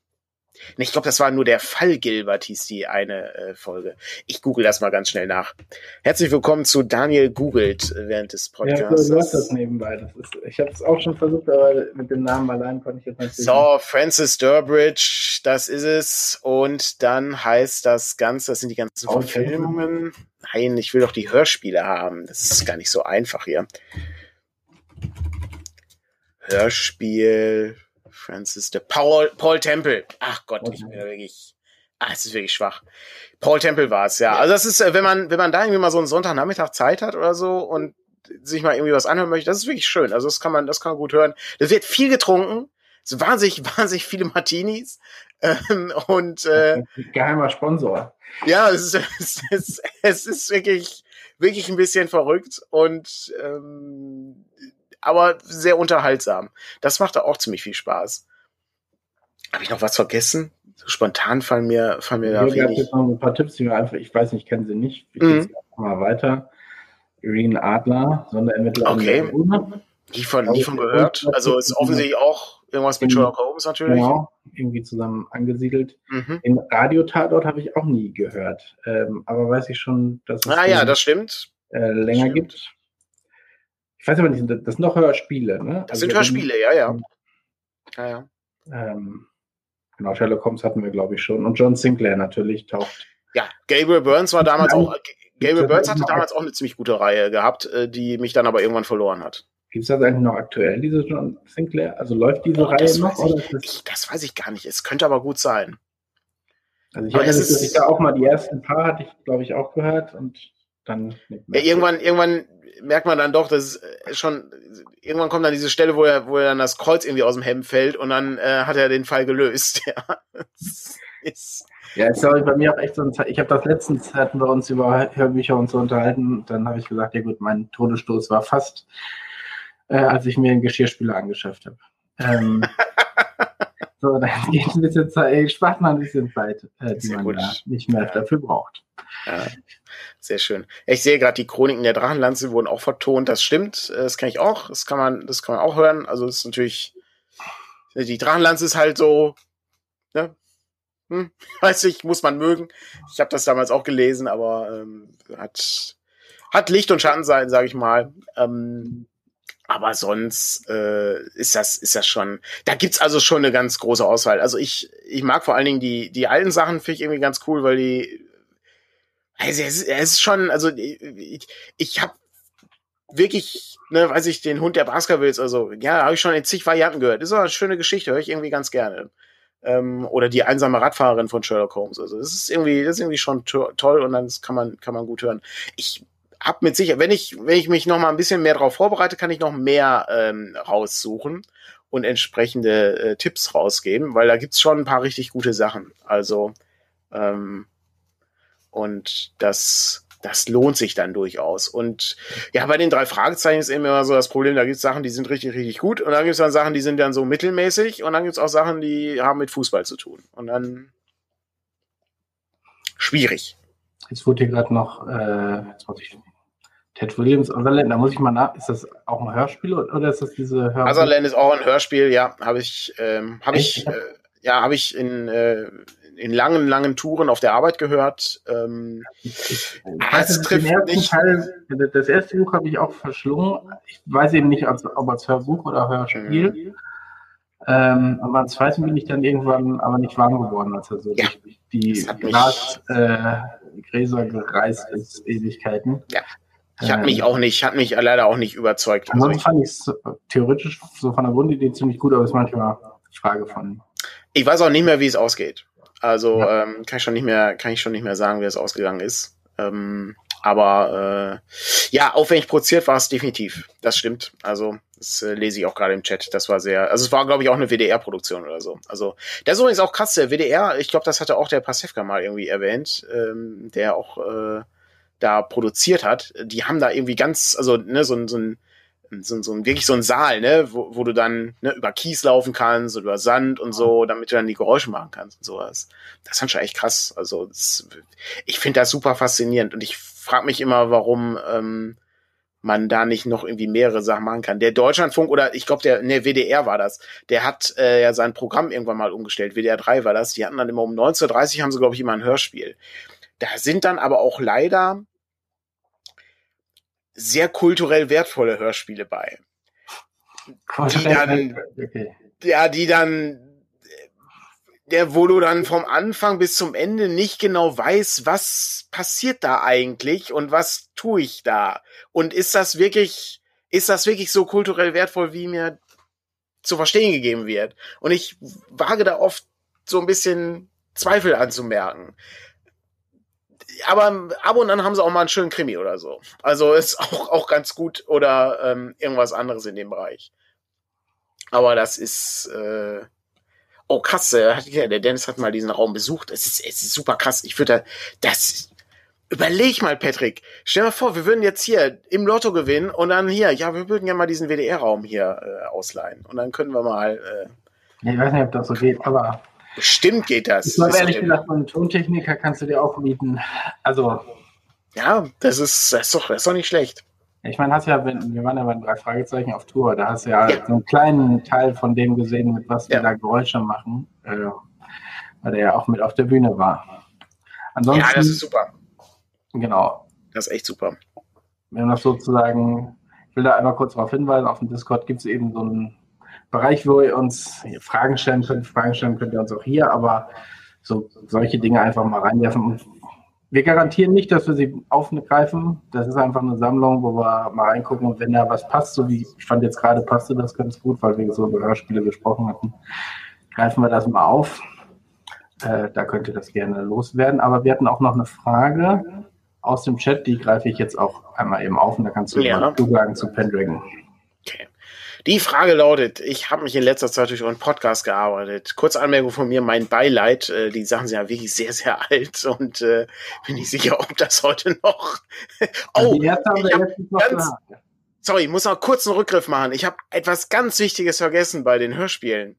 nee, ich glaube, das war nur der Fall Gilbert, hieß die eine äh, Folge. Ich google das mal ganz schnell nach. Herzlich willkommen zu Daniel googelt während des Podcasts. Ja, hast das nebenbei. Das ist, ich habe es auch schon versucht, aber mit dem Namen allein konnte ich jetzt nicht. So, Francis Durbridge, das ist es. Und dann heißt das Ganze, das sind die ganzen okay. Verfilmungen. Nein, ich will doch die Hörspiele haben. Das ist gar nicht so einfach hier. Hörspiel, Francis de Paul, Paul Temple. Ach Gott, ich bin ja wirklich. Ah, es ist wirklich schwach. Paul Temple war es, ja. Also das ist, äh, wenn man, wenn man da irgendwie mal so einen Sonntagnachmittag Zeit hat oder so und sich mal irgendwie was anhören möchte, das ist wirklich schön. Also das kann man, das kann man gut hören. Das wird viel getrunken. Es wahnsinnig, wahnsinnig viele Martinis. Ähm, und äh, geheimer Sponsor. Ja, es ist, es ist, es ist wirklich, wirklich ein bisschen verrückt und ähm, aber sehr unterhaltsam. Das macht auch ziemlich viel Spaß. Habe ich noch was vergessen? So spontan fallen mir, fallen mir da wenig. Ich jetzt noch ein paar Tipps, die wir einfach, ich weiß nicht, kennen sie nicht. Ich mhm. mal weiter. Irene Adler, Sonderermittler. Okay. Die von, nie von gehört. Also ist offensichtlich auch irgendwas mit Sherlock Holmes natürlich. Genau, irgendwie zusammen angesiedelt. Mhm. Den Radiotatort habe ich auch nie gehört. Ähm, aber weiß ich schon, dass es ah, ja, das stimmt. Äh, länger stimmt. gibt. Ich weiß aber nicht, das sind noch Hörspiele, ne? Das also sind Hörspiele, ja, ja. ja, ja. Ähm, genau, Sherlock Holmes hatten wir, glaube ich, schon. Und John Sinclair natürlich taucht. Ja, Gabriel Burns war damals auch. Gabriel Burns hatte damals auch eine ziemlich gute Reihe gehabt, äh, die mich dann aber irgendwann verloren hat. Gibt es das eigentlich noch aktuell, diese John Sinclair? Also läuft diese oh, Reihe noch? Ich? Ich, das weiß ich gar nicht. Es könnte aber gut sein. Also ich erinnere mich, dass ich da auch mal die ersten paar hatte ich, glaube ich, auch gehört und dann ja, irgendwann, irgendwann merkt man dann doch, dass es schon, irgendwann kommt dann diese Stelle, wo er, wo er dann das Kreuz irgendwie aus dem Hemd fällt und dann äh, hat er den Fall gelöst. Ja, ist, ja, ist ja bei mir auch echt so ein Ich habe das letztens hatten wir uns über Hörbücher und so unterhalten. Dann habe ich gesagt, ja gut, mein Todesstoß war fast, äh, als ich mir einen Geschirrspüler angeschafft habe. Ähm, so, dann geht ein bisschen Zeit, spart man ein bisschen Zeit, äh, die man ja nicht mehr dafür braucht. Ja, sehr schön. Ich sehe gerade, die Chroniken der Drachenlanze wurden auch vertont. Das stimmt. Das kenne ich auch. Das kann man, das kann man auch hören. Also, es ist natürlich, die Drachenlanze ist halt so, ne? hm, weiß ich, muss man mögen. Ich habe das damals auch gelesen, aber ähm, hat, hat Licht und Schattenseiten, sage ich mal. Ähm, aber sonst äh, ist das ist das schon. Da gibt's also schon eine ganz große Auswahl. Also ich ich mag vor allen Dingen die die alten Sachen finde ich irgendwie ganz cool, weil die also es, ist schon also ich, ich habe wirklich, ne, weiß ich, den Hund der Baskervilles, also ja, habe ich schon in zig Varianten gehört. Ist aber eine schöne Geschichte, höre ich irgendwie ganz gerne. Ähm, oder die einsame Radfahrerin von Sherlock Holmes. Also das ist irgendwie, das ist irgendwie schon to toll und dann kann man, kann man gut hören. Ich hab mit sicher, wenn ich, wenn ich mich noch mal ein bisschen mehr darauf vorbereite, kann ich noch mehr ähm, raussuchen und entsprechende äh, Tipps rausgeben, weil da gibt's schon ein paar richtig gute Sachen. Also ähm, und das das lohnt sich dann durchaus. Und ja, bei den drei Fragezeichen ist eben immer so das Problem, da gibt es Sachen, die sind richtig, richtig gut und dann gibt es dann Sachen, die sind dann so mittelmäßig und dann gibt es auch Sachen, die haben mit Fußball zu tun. Und dann schwierig. Jetzt wurde hier gerade noch, äh, jetzt muss ich Ted Williams, Otherland, da muss ich mal nach, ist das auch ein Hörspiel oder ist das diese Hörspiel? Otherland ist auch ein Hörspiel, ja, habe ich, ähm, habe ich, äh, ja, habe ich in, äh, in langen, langen Touren auf der Arbeit gehört. Ähm, es trifft nicht. Teil, das erste Buch habe ich auch verschlungen. Ich weiß eben nicht, ob als Hörbuch oder Hörspiel. Mhm. Ähm, aber als zweiten bin ich dann irgendwann aber nicht warm geworden, als er so ja, die Gras, äh, Gräser gereist ist, Ewigkeiten. Ja. Ich hat mich ähm, auch nicht, hat mich leider auch nicht überzeugt. Ansonsten fand ich es theoretisch so von der Grundidee ziemlich gut, aber es ist manchmal Frage von. Ich weiß auch nicht mehr, wie es ausgeht. Also ja. ähm, kann ich schon nicht mehr, kann ich schon nicht mehr sagen, wie es ausgegangen ist. Ähm, aber äh, ja, aufwendig produziert war es definitiv. Das stimmt. Also das äh, lese ich auch gerade im Chat. Das war sehr, also es war glaube ich auch eine WDR-Produktion oder so. Also das ist übrigens auch krass. Der WDR, ich glaube, das hatte auch der Pasewka mal irgendwie erwähnt, ähm, der auch äh, da produziert hat. Die haben da irgendwie ganz, also ne, so, so ein so, so ein, wirklich so ein Saal, ne, wo, wo du dann ne, über Kies laufen kannst oder über Sand und so, damit du dann die Geräusche machen kannst und sowas. Das ist schon echt krass. Also das, ich finde das super faszinierend und ich frage mich immer, warum ähm, man da nicht noch irgendwie mehrere Sachen machen kann. Der Deutschlandfunk oder ich glaube der ne WDR war das, der hat äh, ja sein Programm irgendwann mal umgestellt. WDR 3 war das. Die hatten dann immer um 19:30 haben sie glaube ich immer ein Hörspiel. Da sind dann aber auch leider sehr kulturell wertvolle Hörspiele bei. Die dann, okay. ja, die dann, der, wo du dann vom Anfang bis zum Ende nicht genau weißt, was passiert da eigentlich und was tue ich da? Und ist das wirklich, ist das wirklich so kulturell wertvoll, wie mir zu verstehen gegeben wird? Und ich wage da oft so ein bisschen Zweifel anzumerken aber ab und an haben sie auch mal einen schönen Krimi oder so. Also ist auch, auch ganz gut oder ähm, irgendwas anderes in dem Bereich. Aber das ist. Äh, oh, krass, der Dennis hat mal diesen Raum besucht. Es ist, es ist super krass. Ich würde da. Das. Überleg mal, Patrick. Stell dir mal vor, wir würden jetzt hier im Lotto gewinnen und dann hier, ja, wir würden ja mal diesen WDR-Raum hier äh, ausleihen. Und dann können wir mal. Äh, ich weiß nicht, ob das so geht, aber Bestimmt geht das. Ich glaube, ehrlich gesagt, einen Tontechniker kannst du dir auch mieten. Also. Ja, das ist, das ist, doch, das ist doch nicht schlecht. Ich meine, hast ja, wir waren ja bei den drei Fragezeichen auf Tour, da hast du ja, ja. so einen kleinen Teil von dem gesehen, mit was wir da Geräusche machen, äh, weil der ja auch mit auf der Bühne war. Ansonsten, ja, das ist super. Genau. Das ist echt super. Wenn das sozusagen, ich will da einmal kurz darauf hinweisen, auf dem Discord gibt es eben so einen Bereich, wo ihr uns Fragen stellen könnt. Fragen stellen könnt ihr uns auch hier, aber so solche Dinge einfach mal reinwerfen. Wir garantieren nicht, dass wir sie aufgreifen. Das ist einfach eine Sammlung, wo wir mal reingucken und wenn da was passt, so wie ich fand jetzt gerade passte das ganz gut, weil wir so über Hörspiele gesprochen hatten, greifen wir das mal auf. Äh, da könnt ihr das gerne loswerden. Aber wir hatten auch noch eine Frage aus dem Chat, die greife ich jetzt auch einmal eben auf und da kannst du ja. mal zusagen zu Pendragon. Okay. Die Frage lautet, ich habe mich in letzter Zeit durch euren Podcast gearbeitet. Kurze Anmerkung von mir, mein Beileid. Äh, die Sachen sind ja wirklich sehr, sehr alt und äh, bin nicht sicher, ob das heute noch... oh, ich hab ganz, sorry, ich muss noch kurz einen Rückgriff machen. Ich habe etwas ganz Wichtiges vergessen bei den Hörspielen.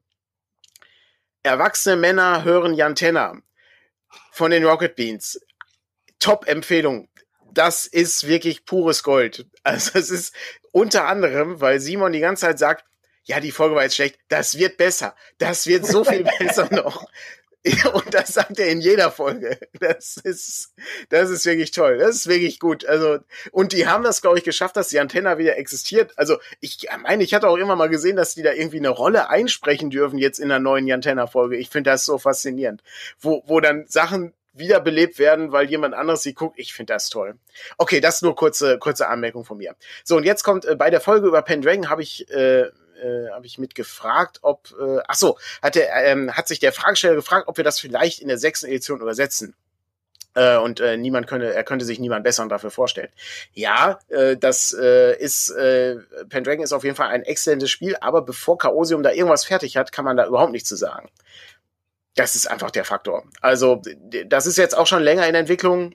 Erwachsene Männer hören Jan Tenner von den Rocket Beans. Top-Empfehlung das ist wirklich pures Gold. Also es ist unter anderem, weil Simon die ganze Zeit sagt, ja, die Folge war jetzt schlecht, das wird besser, das wird so viel besser noch. Und das sagt er in jeder Folge. Das ist, das ist wirklich toll. Das ist wirklich gut. Also, und die haben das, glaube ich, geschafft, dass die Antenne wieder existiert. Also, ich meine, ich hatte auch immer mal gesehen, dass die da irgendwie eine Rolle einsprechen dürfen jetzt in der neuen Jantenna-Folge. Ich finde das so faszinierend. Wo, wo dann Sachen wiederbelebt werden, weil jemand anderes sie guckt. Ich finde das toll. Okay, das nur kurze, kurze Anmerkung von mir. So, und jetzt kommt, äh, bei der Folge über Pendragon habe ich, äh, äh, habe ich mitgefragt, ob, äh, ach so, hat, der, ähm, hat sich der Fragesteller gefragt, ob wir das vielleicht in der sechsten Edition übersetzen. Äh, und äh, niemand könnte, er könnte sich niemand besseren dafür vorstellen. Ja, äh, das äh, ist, äh, Pendragon ist auf jeden Fall ein exzellentes Spiel, aber bevor Chaosium da irgendwas fertig hat, kann man da überhaupt nichts zu sagen. Das ist einfach der Faktor. Also, das ist jetzt auch schon länger in Entwicklung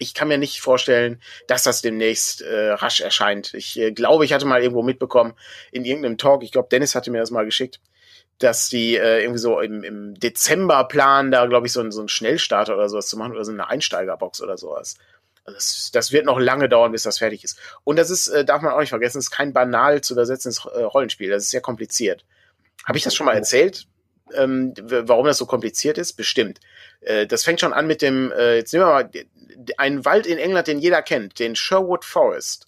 ich kann mir nicht vorstellen, dass das demnächst äh, rasch erscheint. Ich äh, glaube, ich hatte mal irgendwo mitbekommen in irgendeinem Talk, ich glaube, Dennis hatte mir das mal geschickt, dass die äh, irgendwie so im, im Dezember planen, da glaube ich so, ein, so einen Schnellstarter oder sowas zu machen oder so eine Einsteigerbox oder sowas. Also das, das wird noch lange dauern, bis das fertig ist. Und das ist, äh, darf man auch nicht vergessen, ist kein banal zu übersetzendes äh, Rollenspiel. Das ist sehr kompliziert. Habe ich das schon mal erzählt? Ähm, warum das so kompliziert ist? Bestimmt. Äh, das fängt schon an mit dem, äh, jetzt nehmen wir mal einen Wald in England, den jeder kennt, den Sherwood Forest.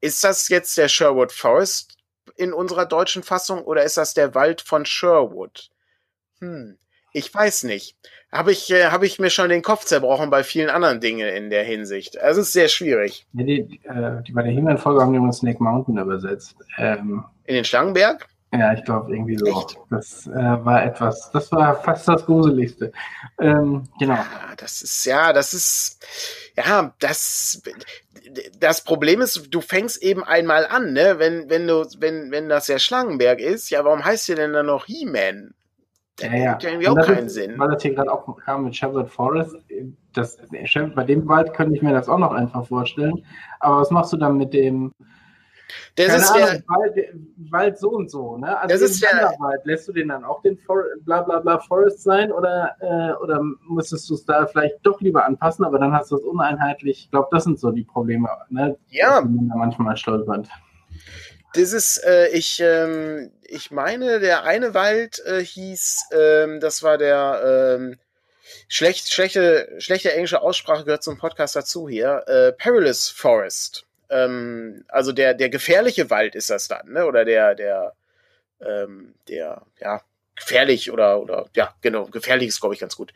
Ist das jetzt der Sherwood Forest in unserer deutschen Fassung oder ist das der Wald von Sherwood? Hm, ich weiß nicht. Habe ich, äh, hab ich mir schon den Kopf zerbrochen bei vielen anderen Dingen in der Hinsicht. Also es ist sehr schwierig. Ja, die, äh, die bei der Himmel-Folge haben die uns Snake Mountain übersetzt. Ähm, in den Schlangenberg? Ja, ich glaube irgendwie so. Echt? Das äh, war etwas, das war fast das Gruseligste. Ähm, genau. Ja, das ist, ja, das ist, ja, das, das Problem ist, du fängst eben einmal an, ne? Wenn, wenn du, wenn, wenn das der Schlangenberg ist, ja, warum heißt der denn dann noch He-Man? Ja, ja. Hat ja irgendwie auch keinen ist, Sinn. Weil das hier gerade auch kam mit Shepherd Forest. Das, bei dem Wald könnte ich mir das auch noch einfach vorstellen. Aber was machst du dann mit dem, das Keine ist Ahnung, der, Wald, Wald, so und so, ne? Also das ist der Wald, lässt du den dann auch den For bla bla bla Forest sein oder, äh, oder müsstest du es da vielleicht doch lieber anpassen, aber dann hast du es uneinheitlich. Ich glaube, das sind so die Probleme, ne? Ja. Die man da manchmal stolpert. Das ist, äh, ich, ähm, ich meine, der eine Wald äh, hieß, ähm, das war der, ähm, schlecht, schlechte, schlechte englische Aussprache gehört zum Podcast dazu hier, äh, Perilous Forest ähm, also der, der gefährliche Wald ist das dann, ne? Oder der, der, ähm, der, ja, gefährlich oder, oder, ja, genau, gefährlich ist, glaube ich, ganz gut.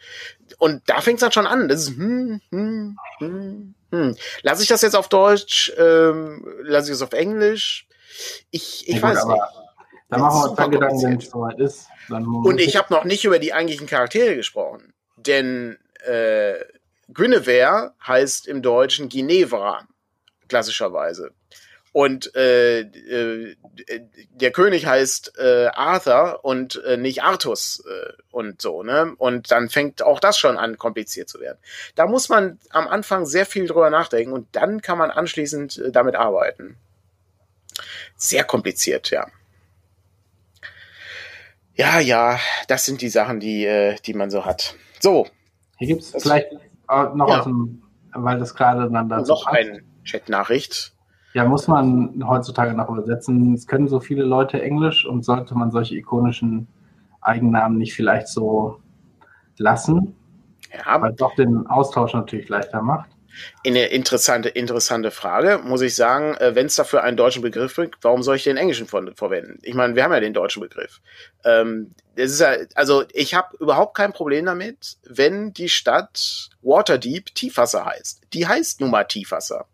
Und da fängt es dann schon an. Das ist, hm, hm, hm, hm. Lass ich das jetzt auf Deutsch? Ähm, lass ich es auf Englisch? Ich, ich ja, weiß nicht. Da machen wir uns dann Gedanken, wenn es soweit ist. Und ich habe noch nicht über die eigentlichen Charaktere gesprochen. Denn äh, Guinevere heißt im Deutschen Ginevra klassischerweise. Und äh, äh, der König heißt äh, Arthur und äh, nicht Artus äh, und so, ne? Und dann fängt auch das schon an, kompliziert zu werden. Da muss man am Anfang sehr viel drüber nachdenken und dann kann man anschließend äh, damit arbeiten. Sehr kompliziert, ja. Ja, ja, das sind die Sachen, die, äh, die man so hat. So. Hier gibt es vielleicht noch ja. aus dem, weil das gerade dann dazu Noch ein Chatnachricht. Ja, muss man heutzutage noch übersetzen. Es können so viele Leute Englisch und sollte man solche ikonischen Eigennamen nicht vielleicht so lassen, ja. weil es auch den Austausch natürlich leichter macht. Eine interessante, interessante Frage, muss ich sagen, äh, wenn es dafür einen deutschen Begriff gibt, warum soll ich den englischen verwenden? Ich meine, wir haben ja den deutschen Begriff. Ähm, das ist ja, also ich habe überhaupt kein Problem damit, wenn die Stadt Waterdeep Tiefwasser heißt. Die heißt nun mal Tiefwasser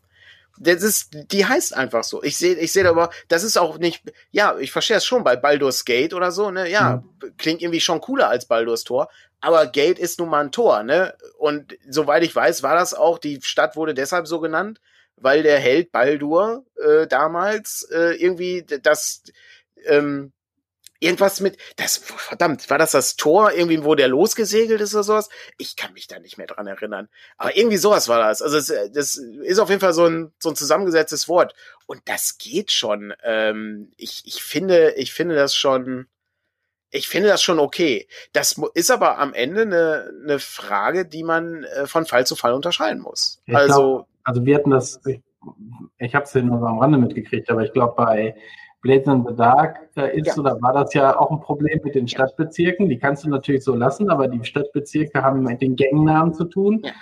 das ist, die heißt einfach so. Ich sehe, ich sehe aber, das ist auch nicht, ja, ich verstehe es schon bei Baldur's Gate oder so, ne, ja, mhm. klingt irgendwie schon cooler als Baldur's Tor, aber Gate ist nun mal ein Tor, ne, und soweit ich weiß, war das auch, die Stadt wurde deshalb so genannt, weil der Held Baldur äh, damals äh, irgendwie das, ähm, irgendwas mit, das, verdammt, war das das Tor irgendwie, wo der losgesegelt ist oder sowas? Ich kann mich da nicht mehr dran erinnern. Aber irgendwie sowas war das. Also das, das ist auf jeden Fall so ein, so ein zusammengesetztes Wort. Und das geht schon. Ähm, ich, ich finde, ich finde das schon, ich finde das schon okay. Das ist aber am Ende eine, eine Frage, die man äh, von Fall zu Fall unterscheiden muss. Ich also, glaub, also wir hatten das, ich, ich habe es ja nur am Rande mitgekriegt, aber ich glaube bei The Dark äh, ist ja. oder war das ja auch ein Problem mit den Stadtbezirken. Die kannst du natürlich so lassen, aber die Stadtbezirke haben mit den Gängennamen zu tun. Ja.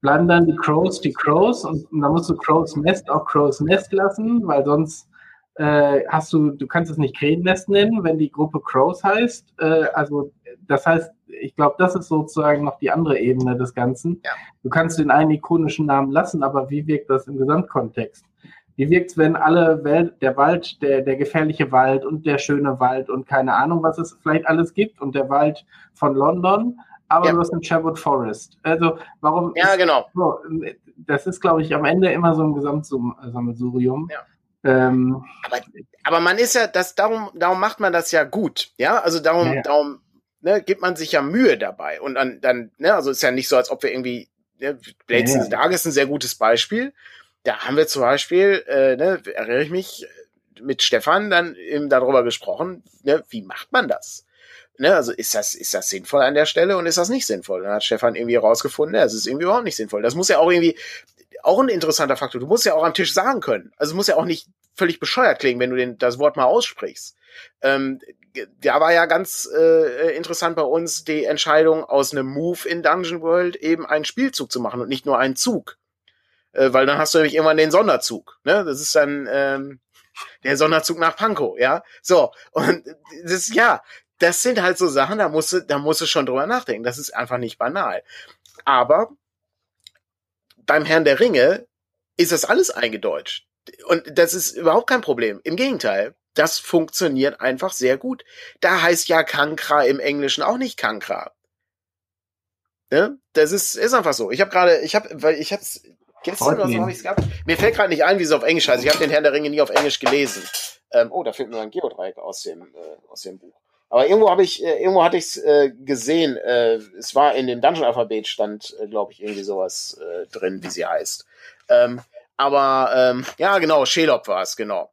Bleiben dann die Crows die Crows und, und da musst du Crows Nest auch Crows Nest lassen, weil sonst äh, hast du, du kannst es nicht Krähennest nennen, wenn die Gruppe Crows heißt. Äh, also das heißt, ich glaube, das ist sozusagen noch die andere Ebene des Ganzen. Ja. Du kannst den einen ikonischen Namen lassen, aber wie wirkt das im Gesamtkontext? Wie wirkt es, wenn alle Welt, der Wald, der, der gefährliche Wald und der schöne Wald und keine Ahnung, was es vielleicht alles gibt und der Wald von London, aber ja. du hast ein Sherwood Forest. Also warum? Ja, ist, genau. So, das ist, glaube ich, am Ende immer so ein Gesamtsammelsurium. Ja. Ähm, aber, aber man ist ja, das, darum, darum macht man das ja gut. Ja, also darum, ja. darum ne, gibt man sich ja Mühe dabei. Und dann, dann ne, also ist ja nicht so, als ob wir irgendwie, ne, Blades ja. Dark ist ein sehr gutes Beispiel. Da haben wir zum Beispiel, äh, ne, erinnere ich mich, mit Stefan dann eben darüber gesprochen, ne, wie macht man das? Ne, also ist das, ist das sinnvoll an der Stelle und ist das nicht sinnvoll? Dann hat Stefan irgendwie herausgefunden, ne, es ist irgendwie überhaupt nicht sinnvoll. Das muss ja auch irgendwie, auch ein interessanter Faktor. Du musst ja auch am Tisch sagen können. Also muss ja auch nicht völlig bescheuert klingen, wenn du den, das Wort mal aussprichst. Ähm, da war ja ganz äh, interessant bei uns die Entscheidung, aus einem Move in Dungeon World eben einen Spielzug zu machen und nicht nur einen Zug. Äh, weil dann hast du nämlich irgendwann den Sonderzug. Ne? Das ist dann ähm, der Sonderzug nach Pankow, ja. So, und das ja, das sind halt so Sachen, da musst du, da musst du schon drüber nachdenken. Das ist einfach nicht banal. Aber beim Herrn der Ringe ist das alles eingedeutscht. Und das ist überhaupt kein Problem. Im Gegenteil, das funktioniert einfach sehr gut. Da heißt ja Kankra im Englischen auch nicht Kankra. Ne? Das ist, ist einfach so. Ich habe gerade, ich habe, weil ich hab's gestern oder so habe ich es gehabt. Mir fällt gerade nicht ein, wie es auf Englisch heißt. Ich habe den Herrn der Ringe nie auf Englisch gelesen. Ähm, oh, da fehlt nur ein Geodreieck aus dem, äh, aus dem Buch. Aber irgendwo habe ich, äh, irgendwo hatte ich es äh, gesehen. Äh, es war in dem Dungeon-Alphabet stand, äh, glaube ich, irgendwie sowas äh, drin, wie sie heißt. Ähm, aber ähm, ja, genau, Shelop war es, genau.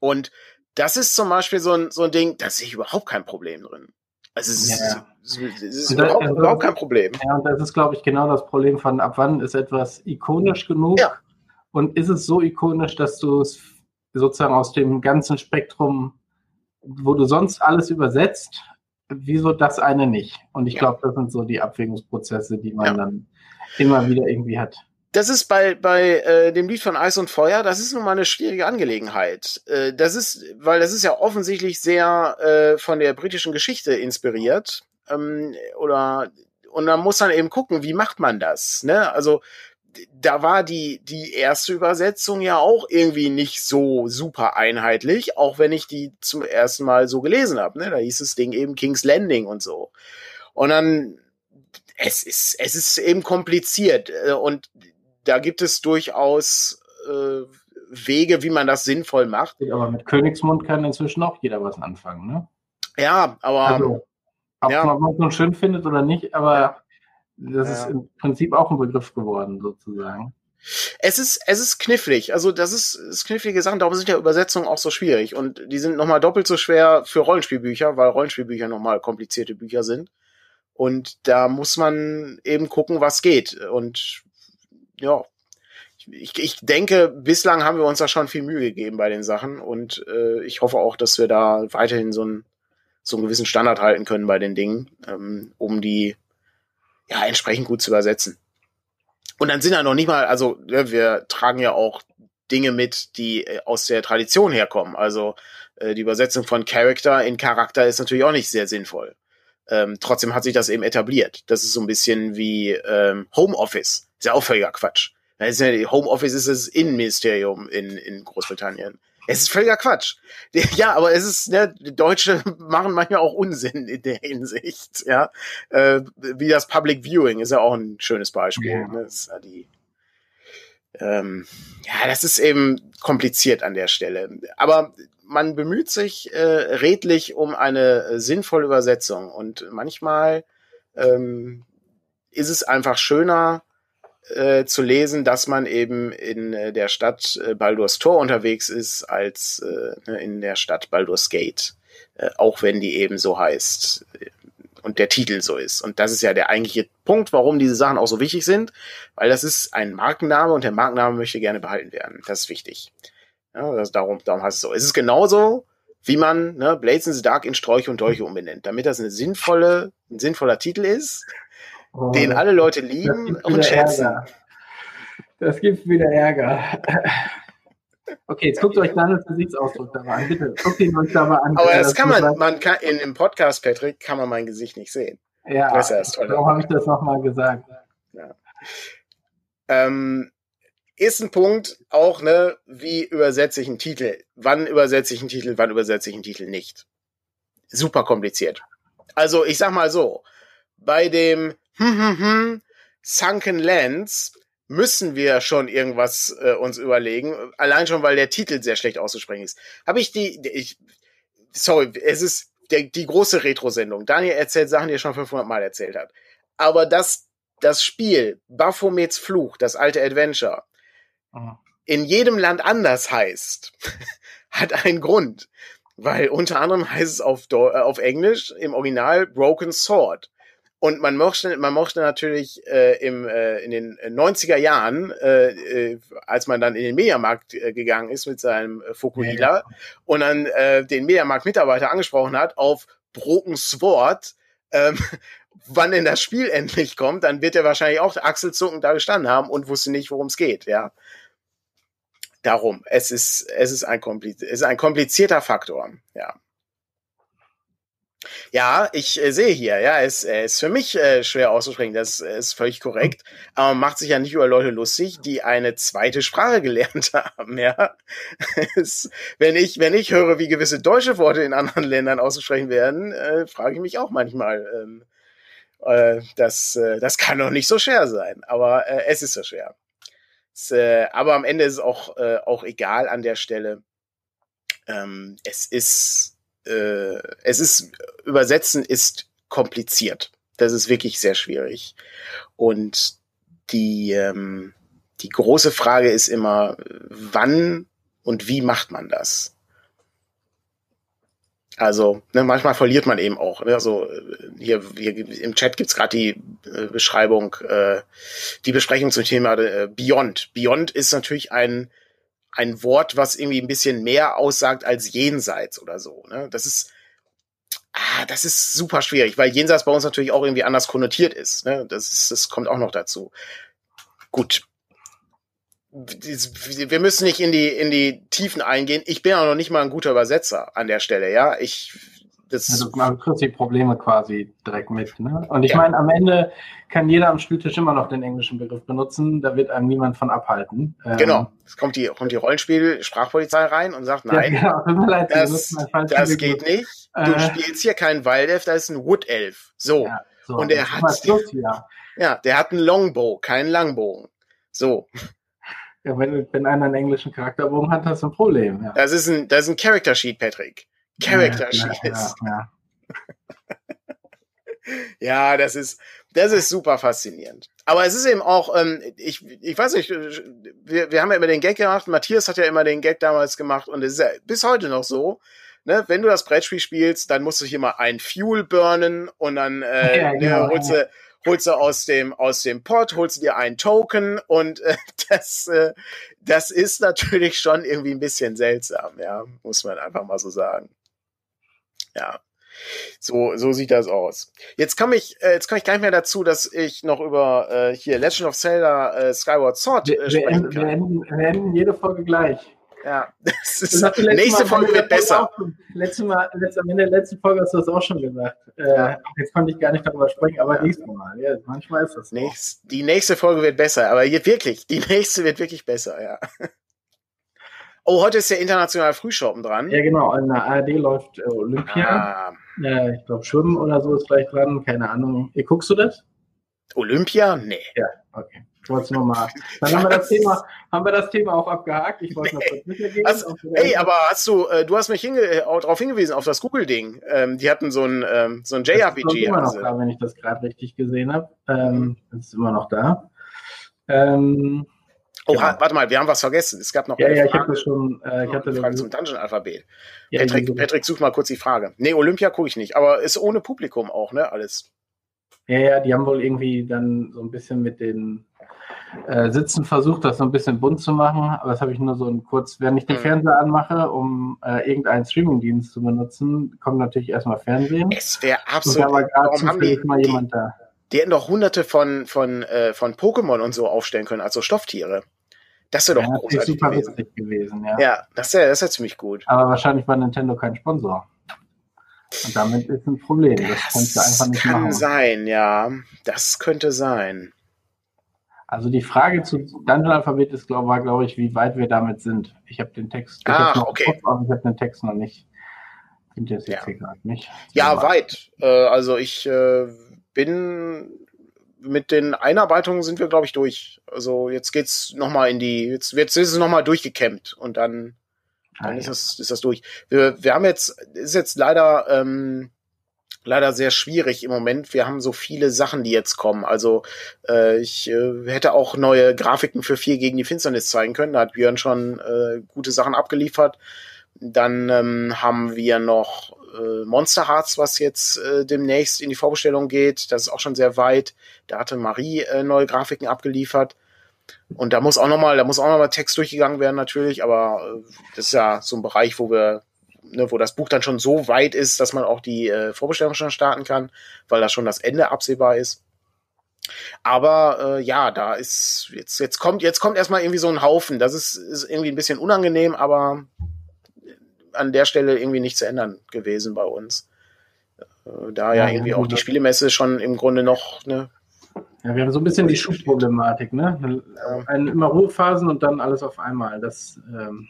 Und das ist zum Beispiel so ein, so ein Ding, da sehe ich überhaupt kein Problem drin. Also es ist, ja, es ist, es ist überhaupt, also, überhaupt, kein Problem. Ja, und das ist, glaube ich, genau das Problem von ab wann ist etwas ikonisch genug ja. und ist es so ikonisch, dass du es sozusagen aus dem ganzen Spektrum wo du sonst alles übersetzt, wieso das eine nicht? Und ich ja. glaube, das sind so die Abwägungsprozesse, die man ja. dann immer wieder irgendwie hat. Das ist bei, bei äh, dem Lied von Eis und Feuer, das ist nun mal eine schwierige Angelegenheit. Äh, das ist, weil das ist ja offensichtlich sehr äh, von der britischen Geschichte inspiriert. Ähm, oder und man muss dann eben gucken, wie macht man das? Ne? Also da war die, die erste Übersetzung ja auch irgendwie nicht so super einheitlich, auch wenn ich die zum ersten Mal so gelesen habe. Ne? Da hieß das Ding eben King's Landing und so. Und dann, es ist, es ist eben kompliziert äh, und da gibt es durchaus äh, Wege, wie man das sinnvoll macht. Aber mit Königsmund kann inzwischen auch jeder was anfangen, ne? Ja, aber. Also, ob ja. man es schön findet oder nicht, aber. Das ja. ist im Prinzip auch ein Begriff geworden, sozusagen. Es ist, es ist knifflig. Also, das ist, ist knifflige Sachen. Darum sind ja Übersetzungen auch so schwierig. Und die sind nochmal doppelt so schwer für Rollenspielbücher, weil Rollenspielbücher nochmal komplizierte Bücher sind. Und da muss man eben gucken, was geht. Und ja, ich, ich denke, bislang haben wir uns da schon viel Mühe gegeben bei den Sachen. Und äh, ich hoffe auch, dass wir da weiterhin so, ein, so einen gewissen Standard halten können bei den Dingen, ähm, um die ja, entsprechend gut zu übersetzen. Und dann sind ja noch nicht mal, also ja, wir tragen ja auch Dinge mit, die äh, aus der Tradition herkommen. Also äh, die Übersetzung von Character in Charakter ist natürlich auch nicht sehr sinnvoll. Ähm, trotzdem hat sich das eben etabliert. Das ist so ein bisschen wie ähm, Homeoffice. Ist ja auch völliger Quatsch. Homeoffice ist das Innenministerium in, in Großbritannien. Es ist völliger Quatsch. Ja, aber es ist, ne, Deutsche machen manchmal auch Unsinn in der Hinsicht, ja. Äh, wie das Public Viewing ist ja auch ein schönes Beispiel. Ja. Ne? Das ja, die, ähm, ja, das ist eben kompliziert an der Stelle. Aber man bemüht sich äh, redlich um eine sinnvolle Übersetzung und manchmal ähm, ist es einfach schöner, äh, zu lesen, dass man eben in äh, der Stadt äh, Baldur's Tor unterwegs ist, als äh, ne, in der Stadt Baldur's Gate. Äh, auch wenn die eben so heißt äh, und der Titel so ist. Und das ist ja der eigentliche Punkt, warum diese Sachen auch so wichtig sind, weil das ist ein Markenname und der Markenname möchte gerne behalten werden. Das ist wichtig. Ja, das, darum, darum heißt es so. Es ist genauso, wie man ne, Blades in the Dark in Sträuche und Dolche umbenennt, damit das eine sinnvolle, ein sinnvoller Titel ist, oh, den alle Leute lieben und schätzen. Ärger. Das gibt wieder Ärger. Okay, jetzt guckt euch deinen Gesichtsausdruck da mal an. Bitte, guckt ihn euch da mal an. Aber das, das kann man, man kann, in dem Podcast, Patrick, kann man mein Gesicht nicht sehen. Ja, das ist ja darum habe ich das nochmal gesagt. Ja. Ähm, ist ein Punkt auch, ne, wie übersetze ich einen Titel? Wann übersetze ich einen Titel, wann übersetze ich einen Titel nicht? Super kompliziert. Also, ich sag mal so, bei dem hm, hm, hm, Sunken Lands müssen wir schon irgendwas äh, uns überlegen, allein schon, weil der Titel sehr schlecht auszusprechen ist. Habe ich die, ich, sorry, es ist der, die große Retro-Sendung. Daniel erzählt Sachen, die er schon 500 Mal erzählt hat. Aber das, das Spiel, Baphomets Fluch, das alte Adventure, mhm. in jedem Land anders heißt, hat einen Grund. Weil unter anderem heißt es auf, äh, auf Englisch im Original Broken Sword. Und man mochte, man mochte natürlich äh, im, äh, in den 90er Jahren, äh, äh, als man dann in den Mediamarkt äh, gegangen ist mit seinem äh, Fokuhila ja, ja. und dann äh, den Mediamarkt-Mitarbeiter angesprochen hat auf Broken Sword, ähm, wann denn das Spiel endlich kommt, dann wird er wahrscheinlich auch achselzuckend da gestanden haben und wusste nicht, worum es geht, ja. Darum, es ist, es ist ein, kompliz es ist ein komplizierter Faktor, ja. Ja, ich äh, sehe hier, ja, es äh, ist für mich äh, schwer auszusprechen, das ist völlig korrekt, aber man macht sich ja nicht über Leute lustig, die eine zweite Sprache gelernt haben, ja. es, wenn ich, wenn ich höre, wie gewisse deutsche Worte in anderen Ländern auszusprechen werden, äh, frage ich mich auch manchmal, ähm, äh, das, äh, das kann doch nicht so schwer sein, aber äh, es ist so schwer. Es, äh, aber am Ende ist es auch, äh, auch egal an der Stelle. Ähm, es ist äh, es ist, übersetzen ist kompliziert. Das ist wirklich sehr schwierig. Und die, ähm, die große Frage ist immer, wann und wie macht man das? Also, ne, manchmal verliert man eben auch. Ne? Also hier, hier im Chat gibt's gerade die äh, Beschreibung, äh, die Besprechung zum Thema äh, Beyond. Beyond ist natürlich ein ein Wort, was irgendwie ein bisschen mehr aussagt als jenseits oder so. Ne? Das ist, ah, das ist super schwierig, weil jenseits bei uns natürlich auch irgendwie anders konnotiert ist. Ne? Das ist, das kommt auch noch dazu. Gut. Wir müssen nicht in die, in die Tiefen eingehen. Ich bin auch noch nicht mal ein guter Übersetzer an der Stelle, ja. Ich das also man kriegt die Probleme quasi direkt mit. Ne? Und ich ja. meine, am Ende kann jeder am Spieltisch immer noch den englischen Begriff benutzen. Da wird einem niemand von abhalten. Ähm, genau. Es kommt die, kommt die Rollenspiel-Sprachpolizei rein und sagt, nein, ja, genau. leid, das, das geht nicht. Du äh, spielst hier keinen Waldelf, da ist ein Woodelf. So. Ja, so. Und er hat, Schluss, ja. ja, der hat einen Longbow, keinen Langbogen. So. Ja, wenn, wenn einer einen englischen Charakterbogen hat, hast du ein Problem. Ja. Das ist ein, das ist ein Character Sheet, Patrick. Character ja, Sheets. Ja, ja, das ist, das ist super faszinierend. Aber es ist eben auch, ähm, ich, ich weiß nicht, wir, wir haben ja immer den Gag gemacht, Matthias hat ja immer den Gag damals gemacht und es ist ja bis heute noch so, ne, wenn du das Brettspiel spielst, dann musst du hier mal ein Fuel burnen und dann äh, ja, ne, genau, holst, du, holst du aus dem, aus dem Pot, holst du dir einen Token und äh, das, äh, das ist natürlich schon irgendwie ein bisschen seltsam, ja, muss man einfach mal so sagen. Ja. So, so sieht das aus. Jetzt komme ich, äh, jetzt komme ich gar nicht mehr dazu, dass ich noch über äh, hier Legend of Zelda äh, Skyward Sword äh, sprechen wir, wir, enden, wir enden jede Folge gleich. Ja, das ist, nächste Folge wird besser. Letztes Mal, letzt, am Ende der letzten Folge hast du das auch schon gesagt. Äh, jetzt konnte ich gar nicht darüber sprechen, aber ja. nächstes Mal. Ja, manchmal ist das so. Nächst, die nächste Folge wird besser, aber wirklich, die nächste wird wirklich besser, ja. Oh, heute ist der internationale Frühschoppen dran. Ja, genau. In der ARD läuft äh, Olympia. Ah. Äh, ich glaube, Schwimmen oder so ist vielleicht dran. Keine Ahnung. Ihr guckst du das? Olympia? Nee. Ja, okay. Ich wollte es nur mal. Dann haben wir, das Thema, haben wir das Thema auch abgehakt. Ich wollte nee. noch kurz mitgeben. Also, ey, aber hast du, äh, du hast mich hinge äh, darauf hingewiesen, auf das Google-Ding. Ähm, die hatten so ein, ähm, so ein JRPG. Das ist immer noch da, wenn ich das gerade richtig gesehen habe. Ähm, das ist immer noch da. Ähm, Oh, genau. warte mal, wir haben was vergessen. Es gab noch ja, eine ja, Frage, ich hatte schon, äh, ich hatte eine Frage zum Dungeon-Alphabet. Ja, Patrick, Patrick, such mal kurz die Frage. Nee, Olympia gucke ich nicht, aber ist ohne Publikum auch, ne? Alles. Ja, ja, die haben wohl irgendwie dann so ein bisschen mit den äh, Sitzen versucht, das so ein bisschen bunt zu machen, aber das habe ich nur so ein kurz, wenn ich den mhm. Fernseher anmache, um äh, irgendeinen Streamingdienst zu benutzen, kommt natürlich erstmal Fernsehen. Es wäre absolut. Aber warum haben die, mal jemand die, da. Die hätten doch hunderte von, von, äh, von Pokémon und so aufstellen können, also Stofftiere. Das wäre doch ja, großartig super gewesen. gewesen. ja. ja, das wäre das wär ziemlich gut. Aber wahrscheinlich war Nintendo kein Sponsor. Und damit ist ein Problem. Das, das einfach nicht kann machen. Kann sein, ja. Das könnte sein. Also die Frage zu Dungeon Alphabet ist, glaub, war, glaube ich, wie weit wir damit sind. Ich habe den Text, ich ah, okay. Kopf, aber ich habe den Text noch nicht. Sind jetzt ja. hier gerade nicht. Ja, weit. Äh, also ich äh, bin mit den Einarbeitungen sind wir, glaube ich, durch. Also jetzt geht's nochmal in die, jetzt, jetzt ist es nochmal durchgekämmt und dann, ah, dann ja. ist, das, ist das durch. Wir, wir haben jetzt, ist jetzt leider ähm, leider sehr schwierig im Moment. Wir haben so viele Sachen, die jetzt kommen. Also äh, ich äh, hätte auch neue Grafiken für vier gegen die Finsternis zeigen können. Da hat Björn schon äh, gute Sachen abgeliefert. Dann ähm, haben wir noch äh, Monster Hearts, was jetzt äh, demnächst in die Vorbestellung geht. Das ist auch schon sehr weit. Da hatte Marie äh, neue Grafiken abgeliefert. Und da muss auch nochmal, da muss auch nochmal Text durchgegangen werden natürlich, aber äh, das ist ja so ein Bereich, wo wir ne, wo das Buch dann schon so weit ist, dass man auch die äh, Vorbestellung schon starten kann, weil da schon das Ende absehbar ist. Aber äh, ja, da ist jetzt jetzt kommt jetzt kommt erstmal irgendwie so ein Haufen. Das ist, ist irgendwie ein bisschen unangenehm, aber an der Stelle irgendwie nicht zu ändern gewesen bei uns. Äh, da ja, ja irgendwie auch die Spielemesse schon im Grunde noch ne, ja, wir haben so ein bisschen die Schubproblematik, ne? Ein, immer Ruhephasen und dann alles auf einmal. Das ähm,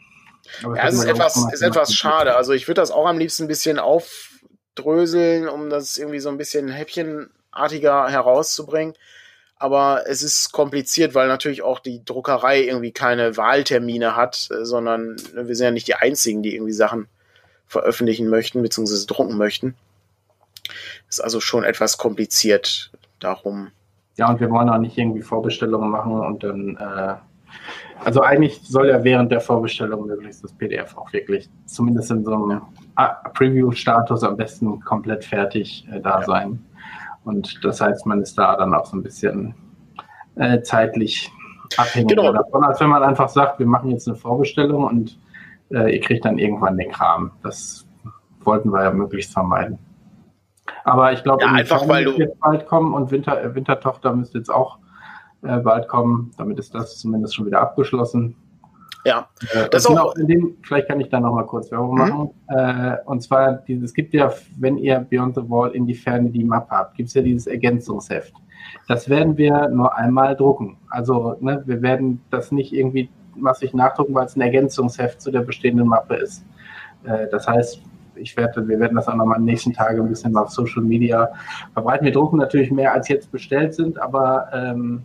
ja, es ist etwas, ist etwas schade. Also ich würde das auch am liebsten ein bisschen aufdröseln, um das irgendwie so ein bisschen häppchenartiger herauszubringen. Aber es ist kompliziert, weil natürlich auch die Druckerei irgendwie keine Wahltermine hat, äh, sondern wir sind ja nicht die Einzigen, die irgendwie Sachen veröffentlichen möchten, beziehungsweise drucken möchten. Ist also schon etwas kompliziert darum. Ja, und wir wollen auch nicht irgendwie Vorbestellungen machen und dann äh also eigentlich soll ja während der Vorbestellung möglichst das PDF auch wirklich zumindest in so einem Preview-Status am besten komplett fertig äh, da ja. sein. Und das heißt, man ist da dann auch so ein bisschen äh, zeitlich abhängig genau. davon, als wenn man einfach sagt, wir machen jetzt eine Vorbestellung und äh, ihr kriegt dann irgendwann den Kram. Das wollten wir ja möglichst vermeiden. Aber ich glaube, ja, einfach weil du jetzt bald kommen und Winter, äh, Wintertochter müsste jetzt auch äh, bald kommen. Damit ist das zumindest schon wieder abgeschlossen. Ja, äh, das auch. Genau in dem, vielleicht kann ich da noch mal kurz Werbung mhm. machen. Äh, und zwar, es gibt ja, wenn ihr Beyond the Wall in die Ferne die Mappe habt, gibt es ja dieses Ergänzungsheft. Das werden wir nur einmal drucken. Also ne, wir werden das nicht irgendwie massig nachdrucken, weil es ein Ergänzungsheft zu der bestehenden Mappe ist. Äh, das heißt, ich werde, wir werden das auch nochmal in den nächsten Tagen ein bisschen auf Social Media verbreiten. Wir drucken natürlich mehr, als jetzt bestellt sind, aber ähm,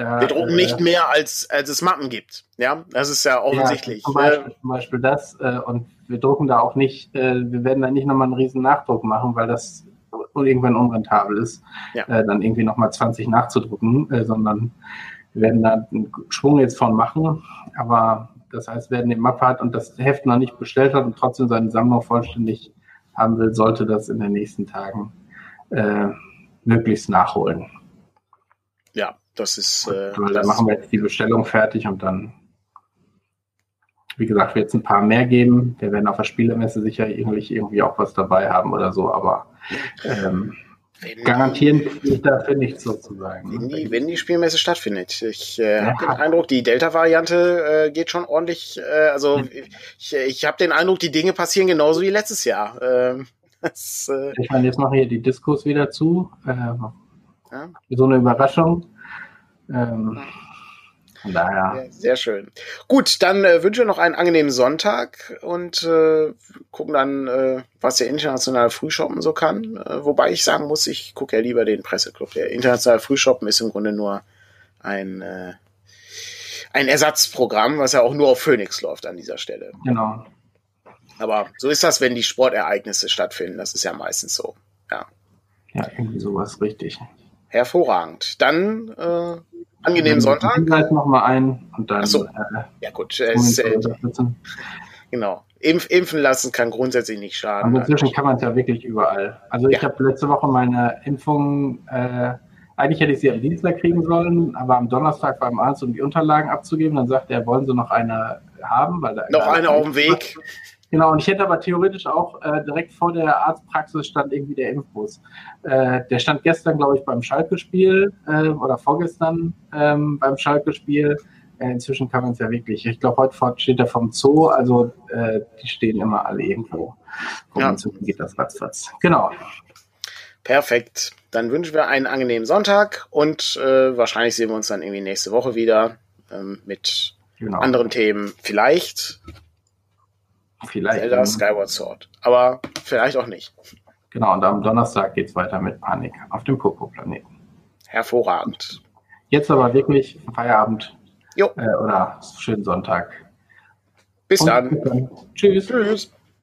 da, wir drucken äh, nicht mehr, als, als es Mappen gibt. Ja, das ist ja offensichtlich. Ja, zum, Beispiel, zum, Beispiel, das. Äh, und wir drucken da auch nicht, äh, wir werden da nicht nochmal einen riesen Nachdruck machen, weil das irgendwann unrentabel ist, ja. äh, dann irgendwie nochmal 20 nachzudrucken, äh, sondern wir werden da einen Schwung jetzt von machen. Aber das heißt, wer den Mappe hat und das Heft noch nicht bestellt hat und trotzdem seine Sammlung vollständig haben will, sollte das in den nächsten Tagen äh, möglichst nachholen. Ja, das ist. Äh, dann das machen wir jetzt die Bestellung fertig und dann, wie gesagt, wird es ein paar mehr geben. Wir werden auf der Spielemesse sicher irgendwie, irgendwie auch was dabei haben oder so, aber ähm, garantieren ich dafür nichts sozusagen. Wenn die, wenn die Spielmesse stattfindet. Ich äh, ja. habe den Eindruck, die Delta-Variante äh, geht schon ordentlich. Äh, also ich, ich habe den Eindruck, die Dinge passieren genauso wie letztes Jahr. Ähm, das, äh, ich meine, jetzt machen hier die Diskos wieder zu. Äh, ja. So eine Überraschung. Ähm, von daher. Sehr schön. Gut, dann äh, wünsche ich noch einen angenehmen Sonntag und äh, gucken dann, äh, was der internationale Frühshoppen so kann. Äh, wobei ich sagen muss, ich gucke ja lieber den Presseclub. Der internationale Frühshoppen ist im Grunde nur ein, äh, ein Ersatzprogramm, was ja auch nur auf Phoenix läuft an dieser Stelle. Genau. Aber so ist das, wenn die Sportereignisse stattfinden. Das ist ja meistens so. Ja. Ja, irgendwie sowas richtig. Hervorragend. Dann äh, angenehmen Sonntag. Hinweis noch mal ein und dann. Ach so. Äh, ja gut. Äh, äh, genau. Impf, impfen lassen kann grundsätzlich nicht schaden. Und inzwischen kann man es ja wirklich überall. Also ich ja. habe letzte Woche meine Impfung, äh, eigentlich hätte ich sie am Dienstag kriegen sollen, aber am Donnerstag beim Arzt, um die Unterlagen abzugeben. Dann sagt er, wollen Sie noch eine haben? Weil da noch eine auf dem Weg. Genau, und ich hätte aber theoretisch auch äh, direkt vor der Arztpraxis stand irgendwie der Impfbus. Äh, der stand gestern, glaube ich, beim Schalke-Spiel äh, oder vorgestern ähm, beim Schalke-Spiel. Äh, inzwischen kann man es ja wirklich. Ich glaube, heute steht er vom Zoo, also äh, die stehen immer alle irgendwo. Ja. Inzwischen geht das ratzfatz. Genau. Perfekt. Dann wünschen wir einen angenehmen Sonntag und äh, wahrscheinlich sehen wir uns dann irgendwie nächste Woche wieder ähm, mit genau. anderen Themen. Vielleicht Vielleicht. Zelda Skyward Sword. Aber vielleicht auch nicht. Genau, und am Donnerstag geht es weiter mit Panik auf dem Popo-Planeten. Hervorragend. Jetzt aber wirklich Feierabend Jo. äh, oder schönen Sonntag. Bis Und dann. bis dann. Tschüss. Tschüss.